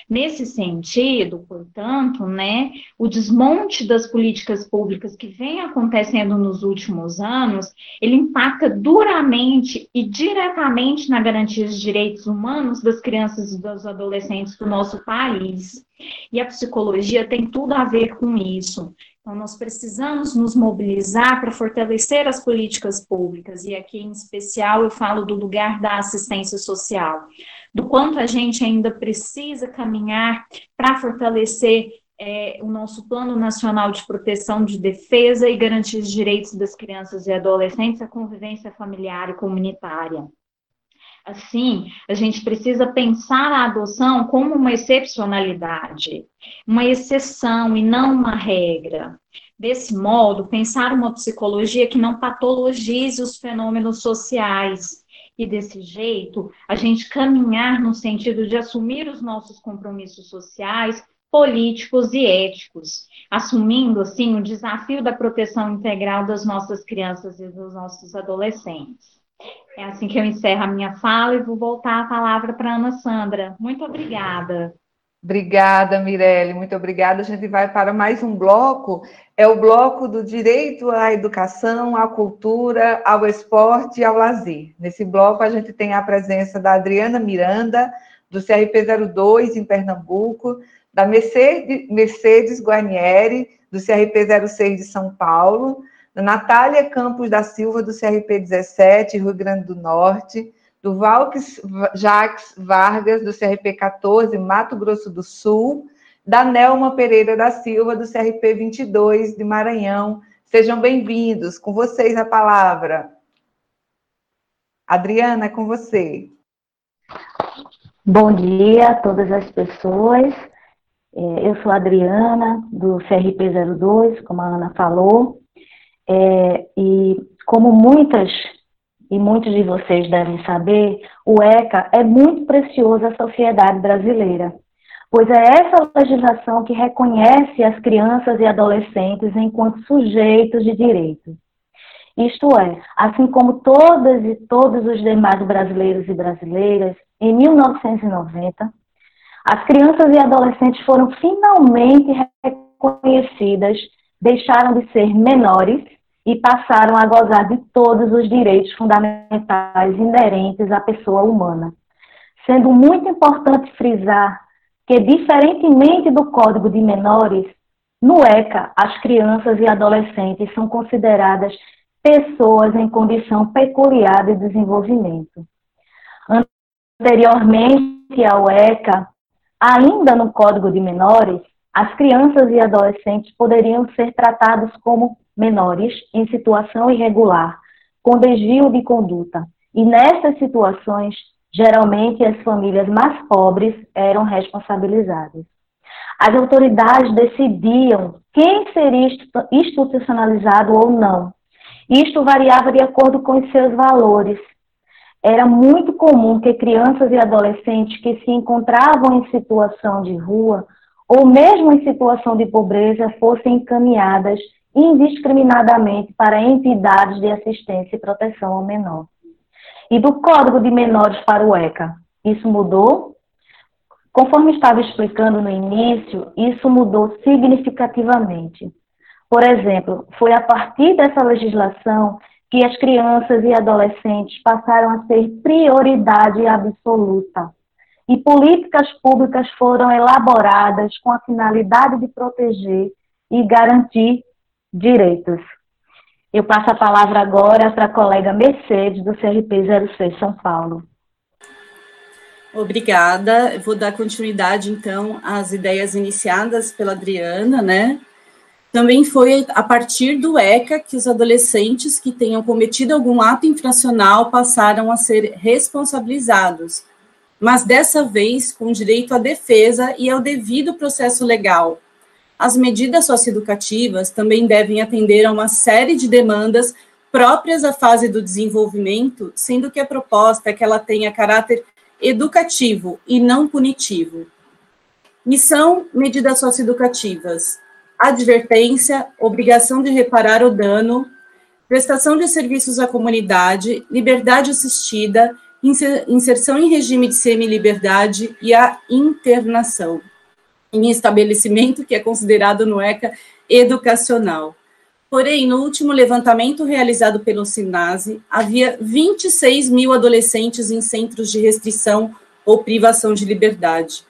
Nesse sentido, portanto, né, o desmonte das políticas públicas que vem acontecendo nos últimos anos, ele impacta duramente e diretamente na garantia de direitos humanos das crianças e dos adolescentes do nosso país. E a psicologia tem tudo a ver com isso. Então, nós precisamos nos mobilizar para fortalecer as políticas públicas, e aqui em especial eu falo do lugar da assistência social, do quanto a gente ainda precisa caminhar para fortalecer é, o nosso Plano Nacional de Proteção de Defesa e Garantia de Direitos das Crianças e Adolescentes, a convivência familiar e comunitária. Assim, a gente precisa pensar a adoção como uma excepcionalidade, uma exceção e não uma regra. Desse modo, pensar uma psicologia que não patologize os fenômenos sociais. E desse jeito, a gente caminhar no sentido de assumir os nossos compromissos sociais, políticos e éticos, assumindo, assim, o desafio da proteção integral das nossas crianças e dos nossos adolescentes. É assim que eu encerro a minha fala e vou voltar a palavra para Ana Sandra. Muito obrigada. Obrigada, Mirelle, muito obrigada. A gente vai para mais um bloco, é o bloco do direito à educação, à cultura, ao esporte e ao lazer. Nesse bloco, a gente tem a presença da Adriana Miranda, do CRP 02 em Pernambuco, da Mercedes, Guarnieri, do CRP 06 de São Paulo, Natália Campos da Silva, do CRP 17, Rio Grande do Norte, do Valques Jacques Vargas, do CRP 14, Mato Grosso do Sul, da Nelma Pereira da Silva, do CRP 22, de Maranhão. Sejam bem-vindos. Com vocês a palavra. Adriana, é com você. Bom dia a todas as pessoas. É, eu sou a Adriana, do CRP 02, como a Ana falou, é, e como muitas e muitos de vocês devem saber, o ECA é muito precioso à sociedade brasileira, pois é essa legislação que reconhece as crianças e adolescentes enquanto sujeitos de direitos. Isto é, assim como todas e todos os demais brasileiros e brasileiras, em 1990, as crianças e adolescentes foram finalmente reconhecidas, deixaram de ser menores e passaram a gozar de todos os direitos fundamentais inerentes à pessoa humana. Sendo muito importante frisar que, diferentemente do Código de Menores, no ECA, as crianças e adolescentes são consideradas pessoas em condição peculiar de desenvolvimento. Anteriormente ao ECA, ainda no Código de Menores, as crianças e adolescentes poderiam ser tratados como menores em situação irregular, com desvio de conduta. E nessas situações, geralmente as famílias mais pobres eram responsabilizadas. As autoridades decidiam quem seria institucionalizado ou não. Isto variava de acordo com os seus valores. Era muito comum que crianças e adolescentes que se encontravam em situação de rua ou mesmo em situação de pobreza fossem encaminhadas indiscriminadamente para entidades de assistência e proteção ao menor. E do Código de Menores para o ECA, isso mudou? Conforme estava explicando no início, isso mudou significativamente. Por exemplo, foi a partir dessa legislação que as crianças e adolescentes passaram a ser prioridade absoluta. E políticas públicas foram elaboradas com a finalidade de proteger e garantir direitos. Eu passo a palavra agora para a colega Mercedes, do CRP 06 São Paulo. Obrigada. Vou dar continuidade, então, às ideias iniciadas pela Adriana, né? Também foi a partir do ECA que os adolescentes que tenham cometido algum ato infracional passaram a ser responsabilizados, mas dessa vez com direito à defesa e ao devido processo legal, as medidas socioeducativas também devem atender a uma série de demandas próprias à fase do desenvolvimento, sendo que a proposta é que ela tenha caráter educativo e não punitivo. Missão: medidas socioeducativas. Advertência, obrigação de reparar o dano, prestação de serviços à comunidade, liberdade assistida, inserção em regime de semi-liberdade e a internação em estabelecimento que é considerado no ECA educacional. Porém, no último levantamento realizado pelo SINASE, havia 26 mil adolescentes em centros de restrição ou privação de liberdade.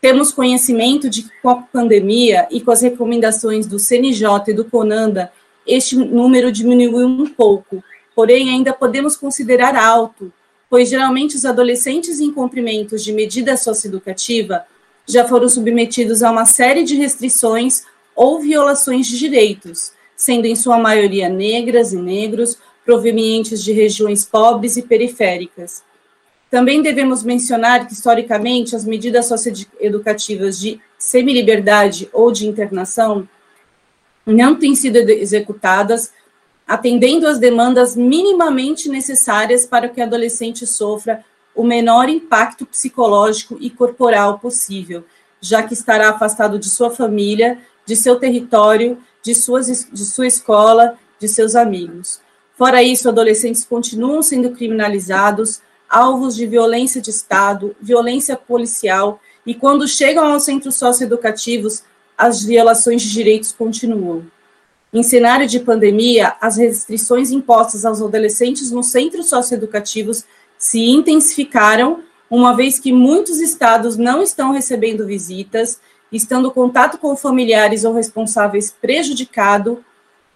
Temos conhecimento de que com a pandemia e com as recomendações do CNJ e do CONANDA, este número diminuiu um pouco, porém ainda podemos considerar alto, pois geralmente os adolescentes em cumprimentos de medida socioeducativa já foram submetidos a uma série de restrições ou violações de direitos, sendo em sua maioria negras e negros, provenientes de regiões pobres e periféricas. Também devemos mencionar que, historicamente, as medidas socioeducativas de semi-liberdade ou de internação não têm sido executadas atendendo às demandas minimamente necessárias para que o adolescente sofra o menor impacto psicológico e corporal possível, já que estará afastado de sua família, de seu território, de, suas, de sua escola, de seus amigos. Fora isso, adolescentes continuam sendo criminalizados, alvos de violência de Estado, violência policial, e quando chegam aos centros socioeducativos, as violações de direitos continuam. Em cenário de pandemia, as restrições impostas aos adolescentes nos centros socioeducativos se intensificaram, uma vez que muitos estados não estão recebendo visitas, estando contato com familiares ou responsáveis prejudicado,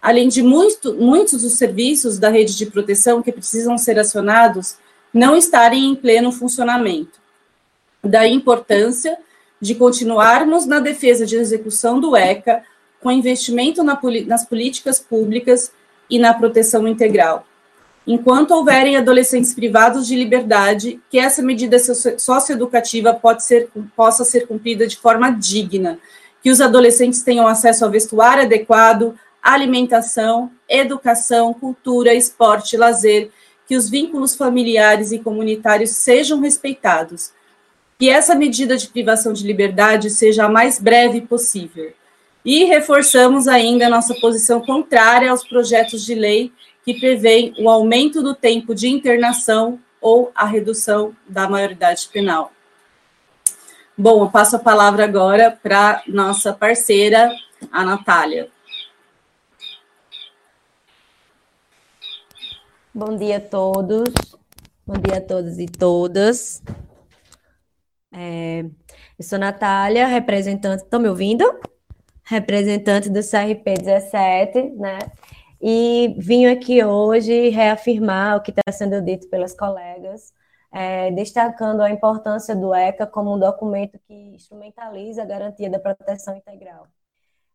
além de muito, muitos dos serviços da rede de proteção que precisam ser acionados não estarem em pleno funcionamento. Da importância de continuarmos na defesa de execução do ECA, com investimento na, nas políticas públicas e na proteção integral. Enquanto houverem adolescentes privados de liberdade, que essa medida socioeducativa pode ser, possa ser cumprida de forma digna, que os adolescentes tenham acesso ao vestuário adequado, alimentação, educação, cultura, esporte, lazer, que os vínculos familiares e comunitários sejam respeitados, que essa medida de privação de liberdade seja a mais breve possível. E reforçamos ainda nossa posição contrária aos projetos de lei que prevêem o aumento do tempo de internação ou a redução da maioridade penal. Bom, eu passo a palavra agora para nossa parceira, a Natália. Bom dia a todos, bom dia a todos e todas. É, eu sou Natália, representante, estão me ouvindo? Representante do CRP 17, né? E vim aqui hoje reafirmar o que está sendo dito pelas colegas, é, destacando a importância do ECA como um documento que instrumentaliza a garantia da proteção integral.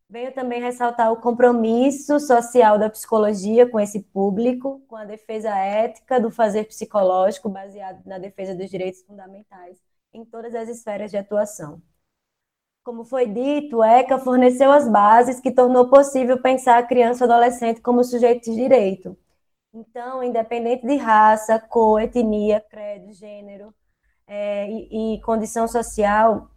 Venho também ressaltar o compromisso social da psicologia com esse público, com a defesa ética do fazer psicológico baseado na defesa dos direitos fundamentais em todas as esferas de atuação. Como foi dito, o ECA forneceu as bases que tornou possível pensar a criança e adolescente como sujeito de direito. Então, independente de raça, cor, etnia, credo, gênero é, e, e condição social,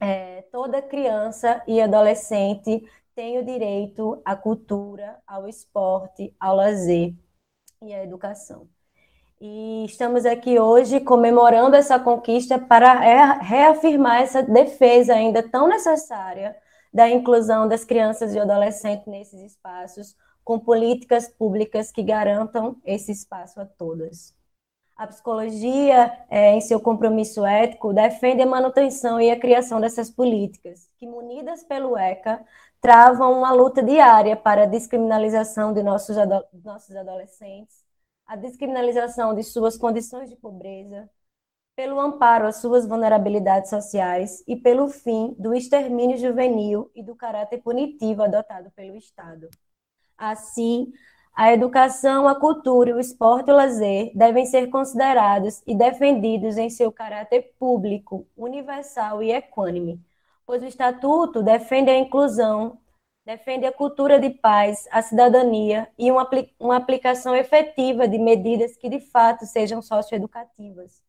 é, toda criança e adolescente tem o direito à cultura, ao esporte, ao lazer e à educação. E estamos aqui hoje comemorando essa conquista para reafirmar essa defesa ainda tão necessária da inclusão das crianças e adolescentes nesses espaços, com políticas públicas que garantam esse espaço a todas. A psicologia, é, em seu compromisso ético, defende a manutenção e a criação dessas políticas, que, munidas pelo ECA, travam uma luta diária para a descriminalização de nossos, ado nossos adolescentes, a descriminalização de suas condições de pobreza, pelo amparo às suas vulnerabilidades sociais e pelo fim do extermínio juvenil e do caráter punitivo adotado pelo Estado. Assim, a educação, a cultura, o esporte e o lazer devem ser considerados e defendidos em seu caráter público, universal e equânime, pois o Estatuto defende a inclusão, defende a cultura de paz, a cidadania e uma, uma aplicação efetiva de medidas que de fato sejam socioeducativas,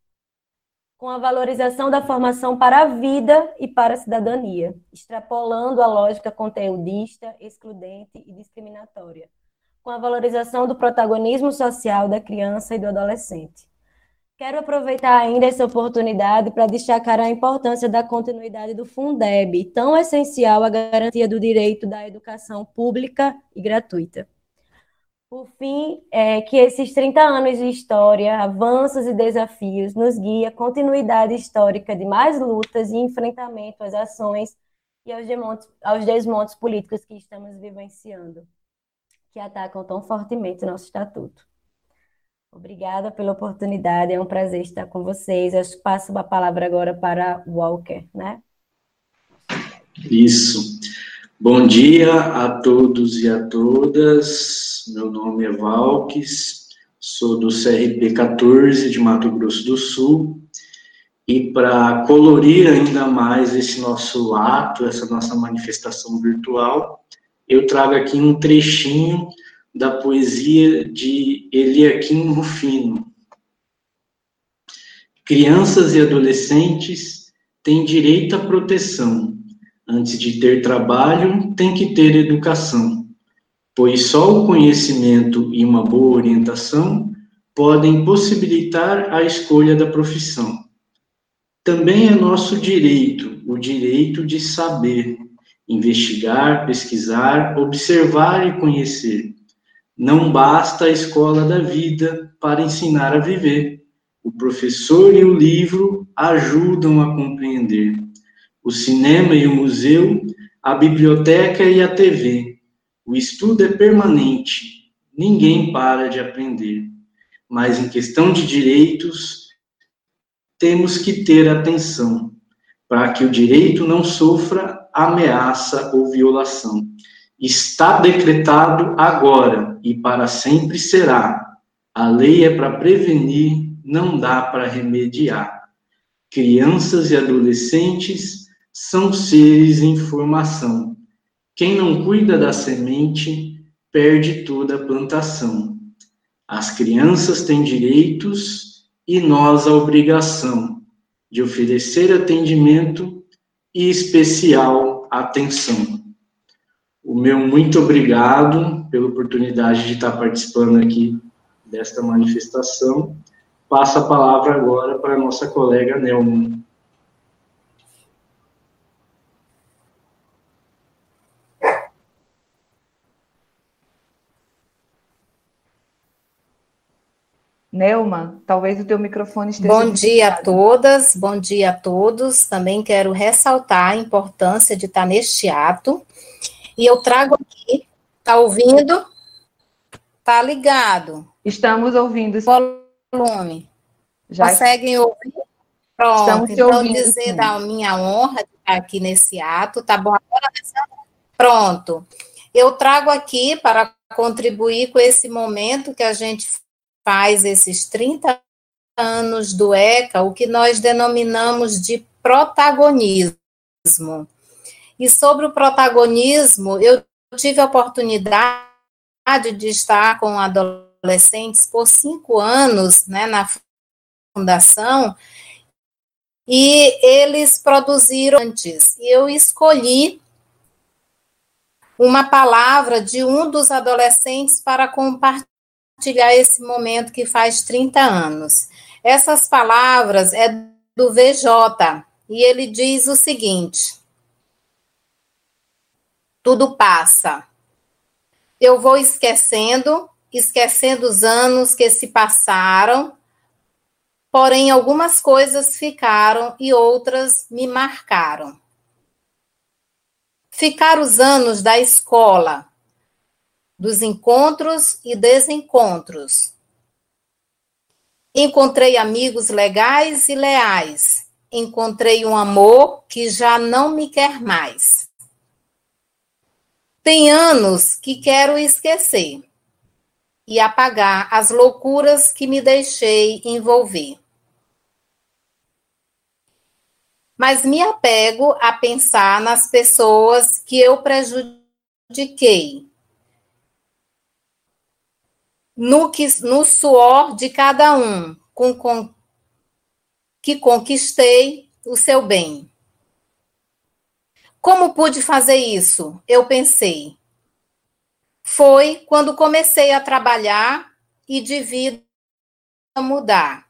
com a valorização da formação para a vida e para a cidadania, extrapolando a lógica conteudista, excludente e discriminatória com a valorização do protagonismo social da criança e do adolescente. Quero aproveitar ainda essa oportunidade para destacar a importância da continuidade do Fundeb, tão essencial à garantia do direito da educação pública e gratuita. Por fim, é que esses 30 anos de história, avanços e desafios nos guia continuidade histórica de mais lutas e enfrentamento às ações e aos desmontes, aos desmontes políticos que estamos vivenciando que atacam tão fortemente nosso estatuto. Obrigada pela oportunidade, é um prazer estar com vocês. Eu passo a palavra agora para Walker, né? Isso. Bom dia a todos e a todas. Meu nome é Valques, sou do CRP 14 de Mato Grosso do Sul, e para colorir ainda mais esse nosso ato, essa nossa manifestação virtual, eu trago aqui um trechinho da poesia de Eliakim Rufino. Crianças e adolescentes têm direito à proteção. Antes de ter trabalho, tem que ter educação, pois só o conhecimento e uma boa orientação podem possibilitar a escolha da profissão. Também é nosso direito, o direito de saber, investigar, pesquisar, observar e conhecer. Não basta a escola da vida para ensinar a viver. O professor e o livro ajudam a compreender. O cinema e o museu, a biblioteca e a TV. O estudo é permanente, ninguém para de aprender. Mas em questão de direitos, temos que ter atenção para que o direito não sofra ameaça ou violação. Está decretado agora e para sempre será. A lei é para prevenir, não dá para remediar. Crianças e adolescentes são seres em formação. Quem não cuida da semente perde toda a plantação. As crianças têm direitos e nós a obrigação de oferecer atendimento e especial atenção. O meu muito obrigado pela oportunidade de estar participando aqui desta manifestação. Passo a palavra agora para a nossa colega Nelma. Nelma, talvez o teu microfone esteja. Bom dia a todas, bom dia a todos. Também quero ressaltar a importância de estar neste ato. E eu trago aqui, tá ouvindo? Tá ligado? Estamos ouvindo. Volume. Já Conseguem ouvir? Pronto, Estamos então ouvindo, dizer sim. da minha honra de estar aqui nesse ato, tá bom? Agora, pronto. Eu trago aqui para contribuir com esse momento que a gente faz esses 30 anos do ECA o que nós denominamos de protagonismo. E sobre o protagonismo, eu tive a oportunidade de estar com adolescentes por cinco anos né, na fundação, e eles produziram antes. E eu escolhi uma palavra de um dos adolescentes para compartilhar esse momento que faz 30 anos. Essas palavras é do VJ e ele diz o seguinte: Tudo passa. Eu vou esquecendo, esquecendo os anos que se passaram, porém algumas coisas ficaram e outras me marcaram. Ficar os anos da escola, dos encontros e desencontros. Encontrei amigos legais e leais. Encontrei um amor que já não me quer mais. Tem anos que quero esquecer e apagar as loucuras que me deixei envolver. Mas me apego a pensar nas pessoas que eu prejudiquei no, que, no suor de cada um, com, com, que conquistei o seu bem. Como pude fazer isso? Eu pensei. Foi quando comecei a trabalhar e de vida mudar.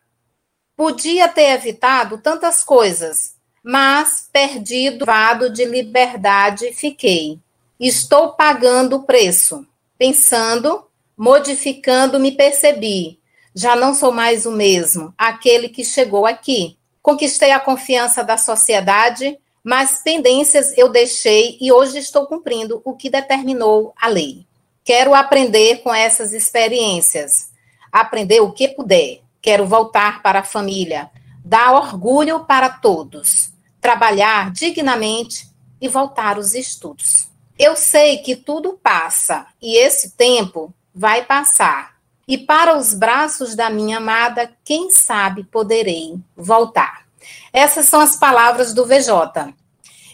Podia ter evitado tantas coisas, mas perdido vado de liberdade fiquei. Estou pagando o preço, pensando Modificando, me percebi. Já não sou mais o mesmo, aquele que chegou aqui. Conquistei a confiança da sociedade, mas pendências eu deixei e hoje estou cumprindo o que determinou a lei. Quero aprender com essas experiências, aprender o que puder. Quero voltar para a família, dar orgulho para todos, trabalhar dignamente e voltar aos estudos. Eu sei que tudo passa e esse tempo vai passar. e para os braços da minha amada, quem sabe poderei voltar. Essas são as palavras do VJ.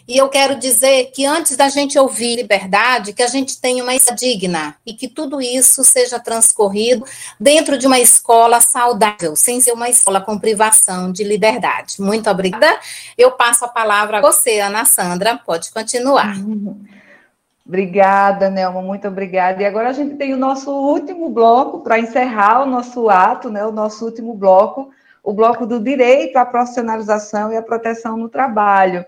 E eu quero dizer que antes da gente ouvir liberdade, que a gente tenha uma digna e que tudo isso seja transcorrido dentro de uma escola saudável, sem ser uma escola com privação de liberdade. Muito obrigada. Eu passo a palavra a você, Ana Sandra. Pode continuar. Obrigada, Nelma, muito obrigada. E agora a gente tem o nosso último bloco para encerrar o nosso ato, né? O nosso último bloco, o bloco do direito à profissionalização e à proteção no trabalho.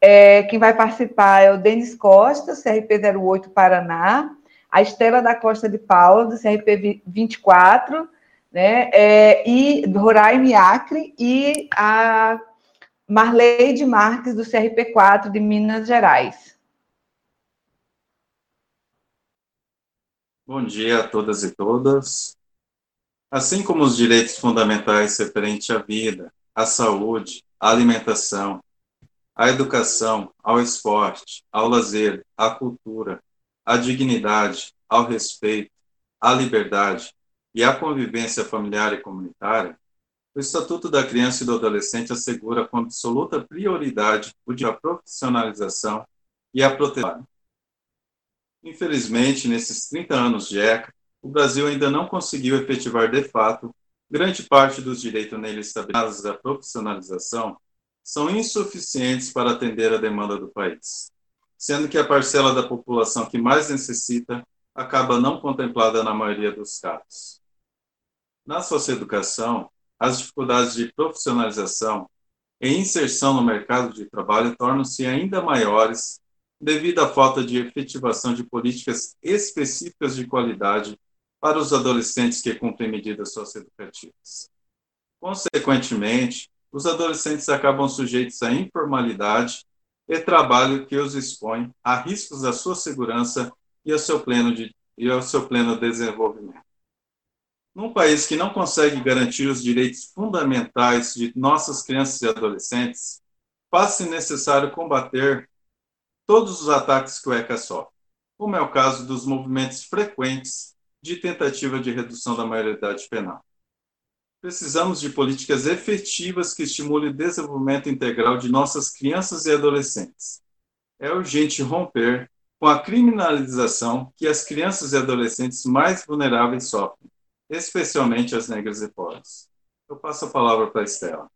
É, quem vai participar é o Denis Costa, CRP 08 Paraná, a Estela da Costa de Paula, do CRP 24, né, é, e Roraime Acre, e a Marleide Marques, do CRP 4 de Minas Gerais. Bom dia a todas e todas. Assim como os direitos fundamentais referentes à vida, à saúde, à alimentação, à educação, ao esporte, ao lazer, à cultura, à dignidade, ao respeito, à liberdade e à convivência familiar e comunitária, o Estatuto da Criança e do Adolescente assegura com absoluta prioridade o de a profissionalização e a proteção. Infelizmente, nesses 30 anos de ECA, o Brasil ainda não conseguiu efetivar de fato grande parte dos direitos nele estabelecidos da profissionalização são insuficientes para atender a demanda do país, sendo que a parcela da população que mais necessita acaba não contemplada na maioria dos casos. Na socioeducação, as dificuldades de profissionalização e inserção no mercado de trabalho tornam-se ainda maiores devido à falta de efetivação de políticas específicas de qualidade para os adolescentes que cumprem medidas socioeducativas. Consequentemente, os adolescentes acabam sujeitos à informalidade e trabalho que os expõe a riscos da sua segurança e ao seu pleno, de, e ao seu pleno desenvolvimento. Num país que não consegue garantir os direitos fundamentais de nossas crianças e adolescentes, faz-se necessário combater todos os ataques que o ECA sofre, como é o caso dos movimentos frequentes de tentativa de redução da maioridade penal. Precisamos de políticas efetivas que estimulem o desenvolvimento integral de nossas crianças e adolescentes. É urgente romper com a criminalização que as crianças e adolescentes mais vulneráveis sofrem, especialmente as negras e pobres. Eu passo a palavra para a Estela.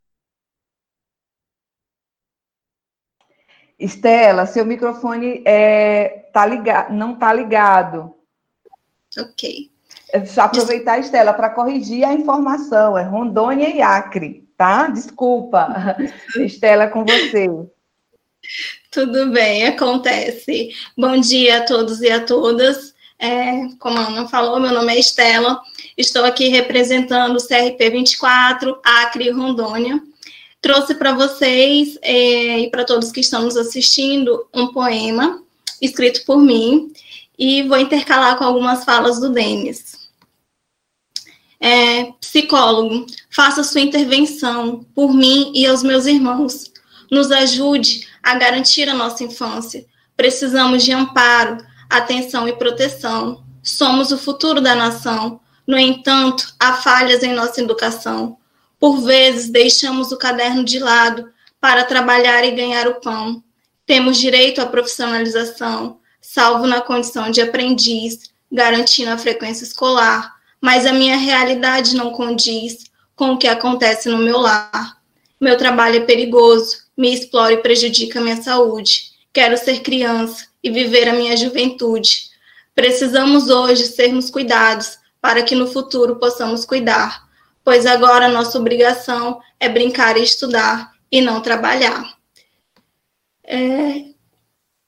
Estela, seu microfone é, tá ligado, não está ligado. Ok. É aproveitar, Estela, para corrigir a informação. É Rondônia e Acre, tá? Desculpa. Estela, com você. Tudo bem, acontece. Bom dia a todos e a todas. É, como a Ana falou, meu nome é Estela. Estou aqui representando o CRP 24, Acre e Rondônia. Trouxe para vocês é, e para todos que estão nos assistindo um poema escrito por mim e vou intercalar com algumas falas do Denis. É, psicólogo, faça sua intervenção por mim e aos meus irmãos. Nos ajude a garantir a nossa infância. Precisamos de amparo, atenção e proteção. Somos o futuro da nação. No entanto, há falhas em nossa educação. Por vezes, deixamos o caderno de lado para trabalhar e ganhar o pão. Temos direito à profissionalização, salvo na condição de aprendiz, garantindo a frequência escolar mas a minha realidade não condiz com o que acontece no meu lar. Meu trabalho é perigoso, me explora e prejudica a minha saúde. Quero ser criança e viver a minha juventude. Precisamos hoje sermos cuidados para que no futuro possamos cuidar, pois agora nossa obrigação é brincar e estudar e não trabalhar. É,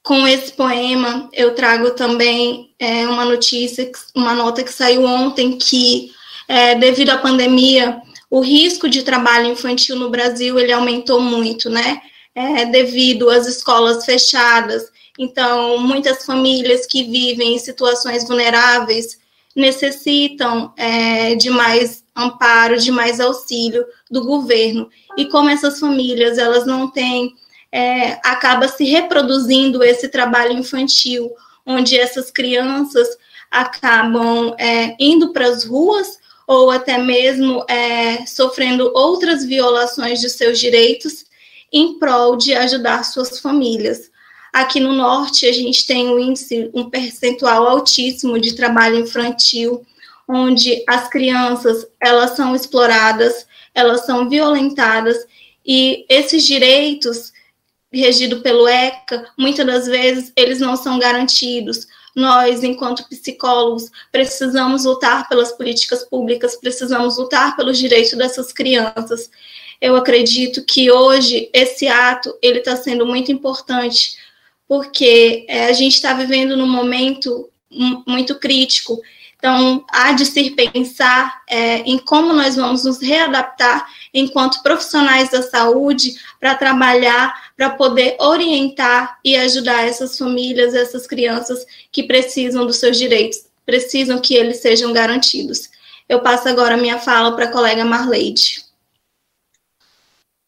com esse poema, eu trago também é, uma notícia, uma nota que saiu ontem, que é, devido à pandemia, o risco de trabalho infantil no Brasil ele aumentou muito, né? É, devido às escolas fechadas. Então, muitas famílias que vivem em situações vulneráveis necessitam é, de mais amparo, de mais auxílio do governo. E como essas famílias elas não têm é, acaba se reproduzindo esse trabalho infantil, onde essas crianças acabam é, indo para as ruas ou até mesmo é, sofrendo outras violações de seus direitos em prol de ajudar suas famílias. Aqui no norte, a gente tem um índice, um percentual altíssimo de trabalho infantil, onde as crianças, elas são exploradas, elas são violentadas, e esses direitos, regidos pelo ECA, muitas das vezes, eles não são garantidos. Nós, enquanto psicólogos, precisamos lutar pelas políticas públicas, precisamos lutar pelos direitos dessas crianças. Eu acredito que hoje esse ato ele está sendo muito importante, porque é, a gente está vivendo num momento muito crítico. Então, há de se pensar é, em como nós vamos nos readaptar enquanto profissionais da saúde para trabalhar, para poder orientar e ajudar essas famílias, essas crianças que precisam dos seus direitos, precisam que eles sejam garantidos. Eu passo agora a minha fala para a colega Marleide.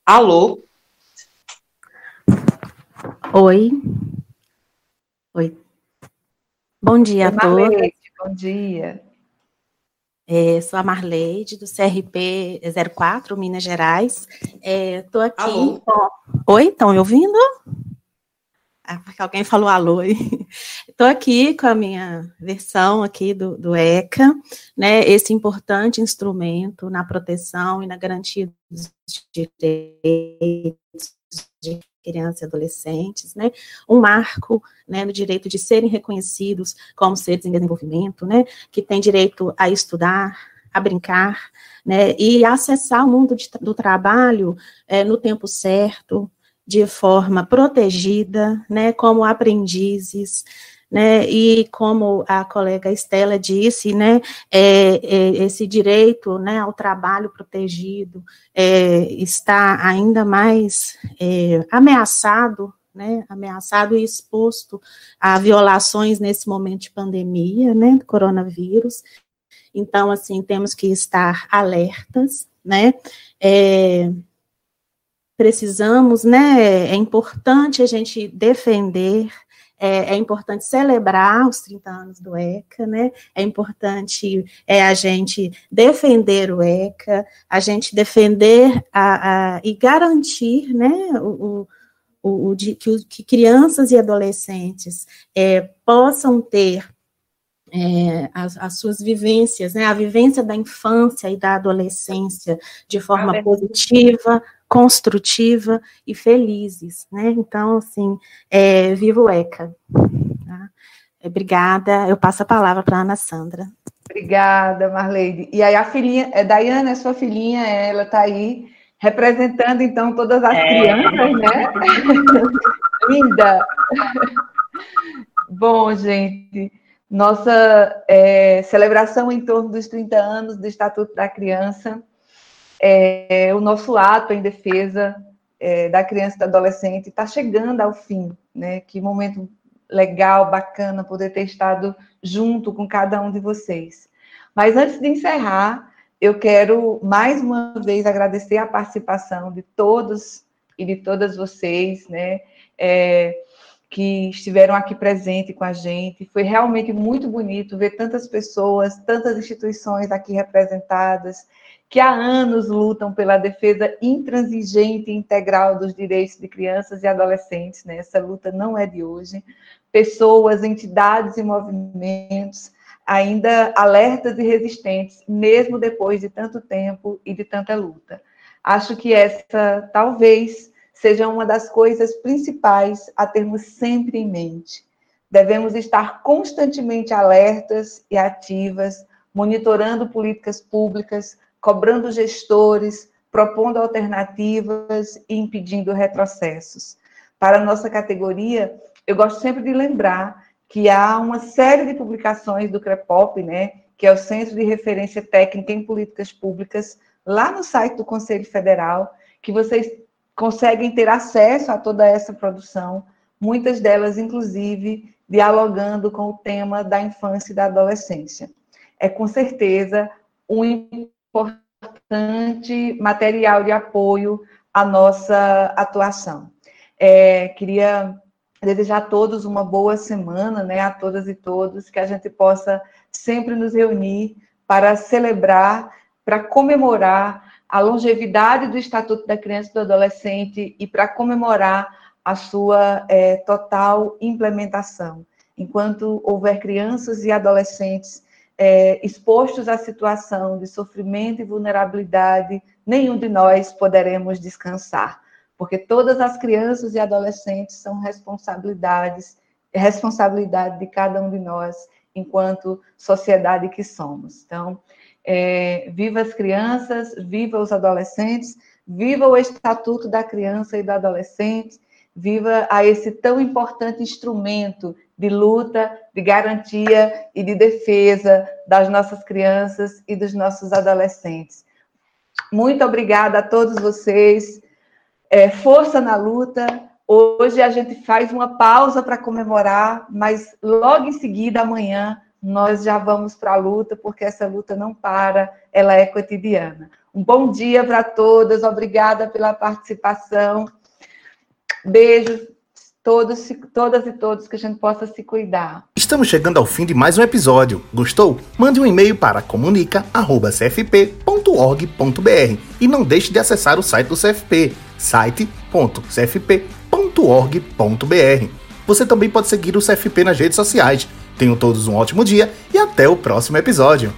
Alô? Oi. Oi. Bom dia Oi, a todos. Bom dia. É, sou a Marleide, do CRP 04, Minas Gerais. Estou é, aqui. Alô? Oi, estão me ouvindo? Ah, porque alguém falou alô Estou aqui com a minha versão aqui do, do ECA, né, esse importante instrumento na proteção e na garantia dos direitos de crianças e adolescentes, né, um marco, né, no direito de serem reconhecidos como seres em desenvolvimento, né, que tem direito a estudar, a brincar, né, e acessar o mundo de, do trabalho é, no tempo certo, de forma protegida, né, como aprendizes, né, e como a colega Estela disse, né, é, é, esse direito, né, ao trabalho protegido é, está ainda mais é, ameaçado, né, ameaçado e exposto a violações nesse momento de pandemia, né, do coronavírus. Então, assim, temos que estar alertas, né, é, precisamos, né, é importante a gente defender é, é, importante celebrar os 30 anos do ECA, né? É importante é, a gente defender o ECA, a gente defender a, a e garantir, né, o, o, o de, que, que, crianças e adolescentes é, possam ter é, as, as, suas vivências, né, a vivência da infância e da adolescência de forma positiva, construtiva e felizes, né? Então, assim, é, viva o ECA. Tá? Obrigada. Eu passo a palavra para a Ana Sandra. Obrigada, Marleide. E aí a filhinha, é, Dayana é sua filhinha, ela está aí representando então todas as é. crianças, né? Linda. Bom, gente, nossa é, celebração em torno dos 30 anos do Estatuto da Criança é, o nosso ato em defesa é, da criança e do adolescente está chegando ao fim, né? Que momento legal, bacana poder ter estado junto com cada um de vocês. Mas antes de encerrar, eu quero mais uma vez agradecer a participação de todos e de todas vocês, né? É, que estiveram aqui presente com a gente. Foi realmente muito bonito ver tantas pessoas, tantas instituições aqui representadas que há anos lutam pela defesa intransigente e integral dos direitos de crianças e adolescentes. Né? Essa luta não é de hoje. Pessoas, entidades e movimentos ainda alertas e resistentes, mesmo depois de tanto tempo e de tanta luta. Acho que essa talvez seja uma das coisas principais a termos sempre em mente. Devemos estar constantemente alertas e ativas, monitorando políticas públicas, cobrando gestores, propondo alternativas e impedindo retrocessos. Para a nossa categoria, eu gosto sempre de lembrar que há uma série de publicações do CREPOP, né, que é o Centro de Referência Técnica em Políticas Públicas, lá no site do Conselho Federal, que vocês conseguem ter acesso a toda essa produção, muitas delas, inclusive, dialogando com o tema da infância e da adolescência. É com certeza um importante material de apoio à nossa atuação. É, queria desejar a todos uma boa semana, né, a todas e todos, que a gente possa sempre nos reunir para celebrar, para comemorar a longevidade do Estatuto da Criança e do Adolescente e para comemorar a sua é, total implementação. Enquanto houver crianças e adolescentes é, expostos à situação de sofrimento e vulnerabilidade, nenhum de nós poderemos descansar porque todas as crianças e adolescentes são responsabilidades, responsabilidade de cada um de nós, enquanto sociedade que somos. Então, é, viva as crianças, viva os adolescentes, viva o Estatuto da Criança e do Adolescente, viva a esse tão importante instrumento de luta, de garantia e de defesa das nossas crianças e dos nossos adolescentes. Muito obrigada a todos vocês é, força na luta. Hoje a gente faz uma pausa para comemorar, mas logo em seguida, amanhã, nós já vamos para a luta, porque essa luta não para, ela é cotidiana. Um bom dia para todas, obrigada pela participação. Beijos, todos, todas e todos, que a gente possa se cuidar. Estamos chegando ao fim de mais um episódio. Gostou? Mande um e-mail para comunica.cfp.org.br e não deixe de acessar o site do CFP site.cfp.org.br. Você também pode seguir o CFP nas redes sociais. Tenham todos um ótimo dia e até o próximo episódio.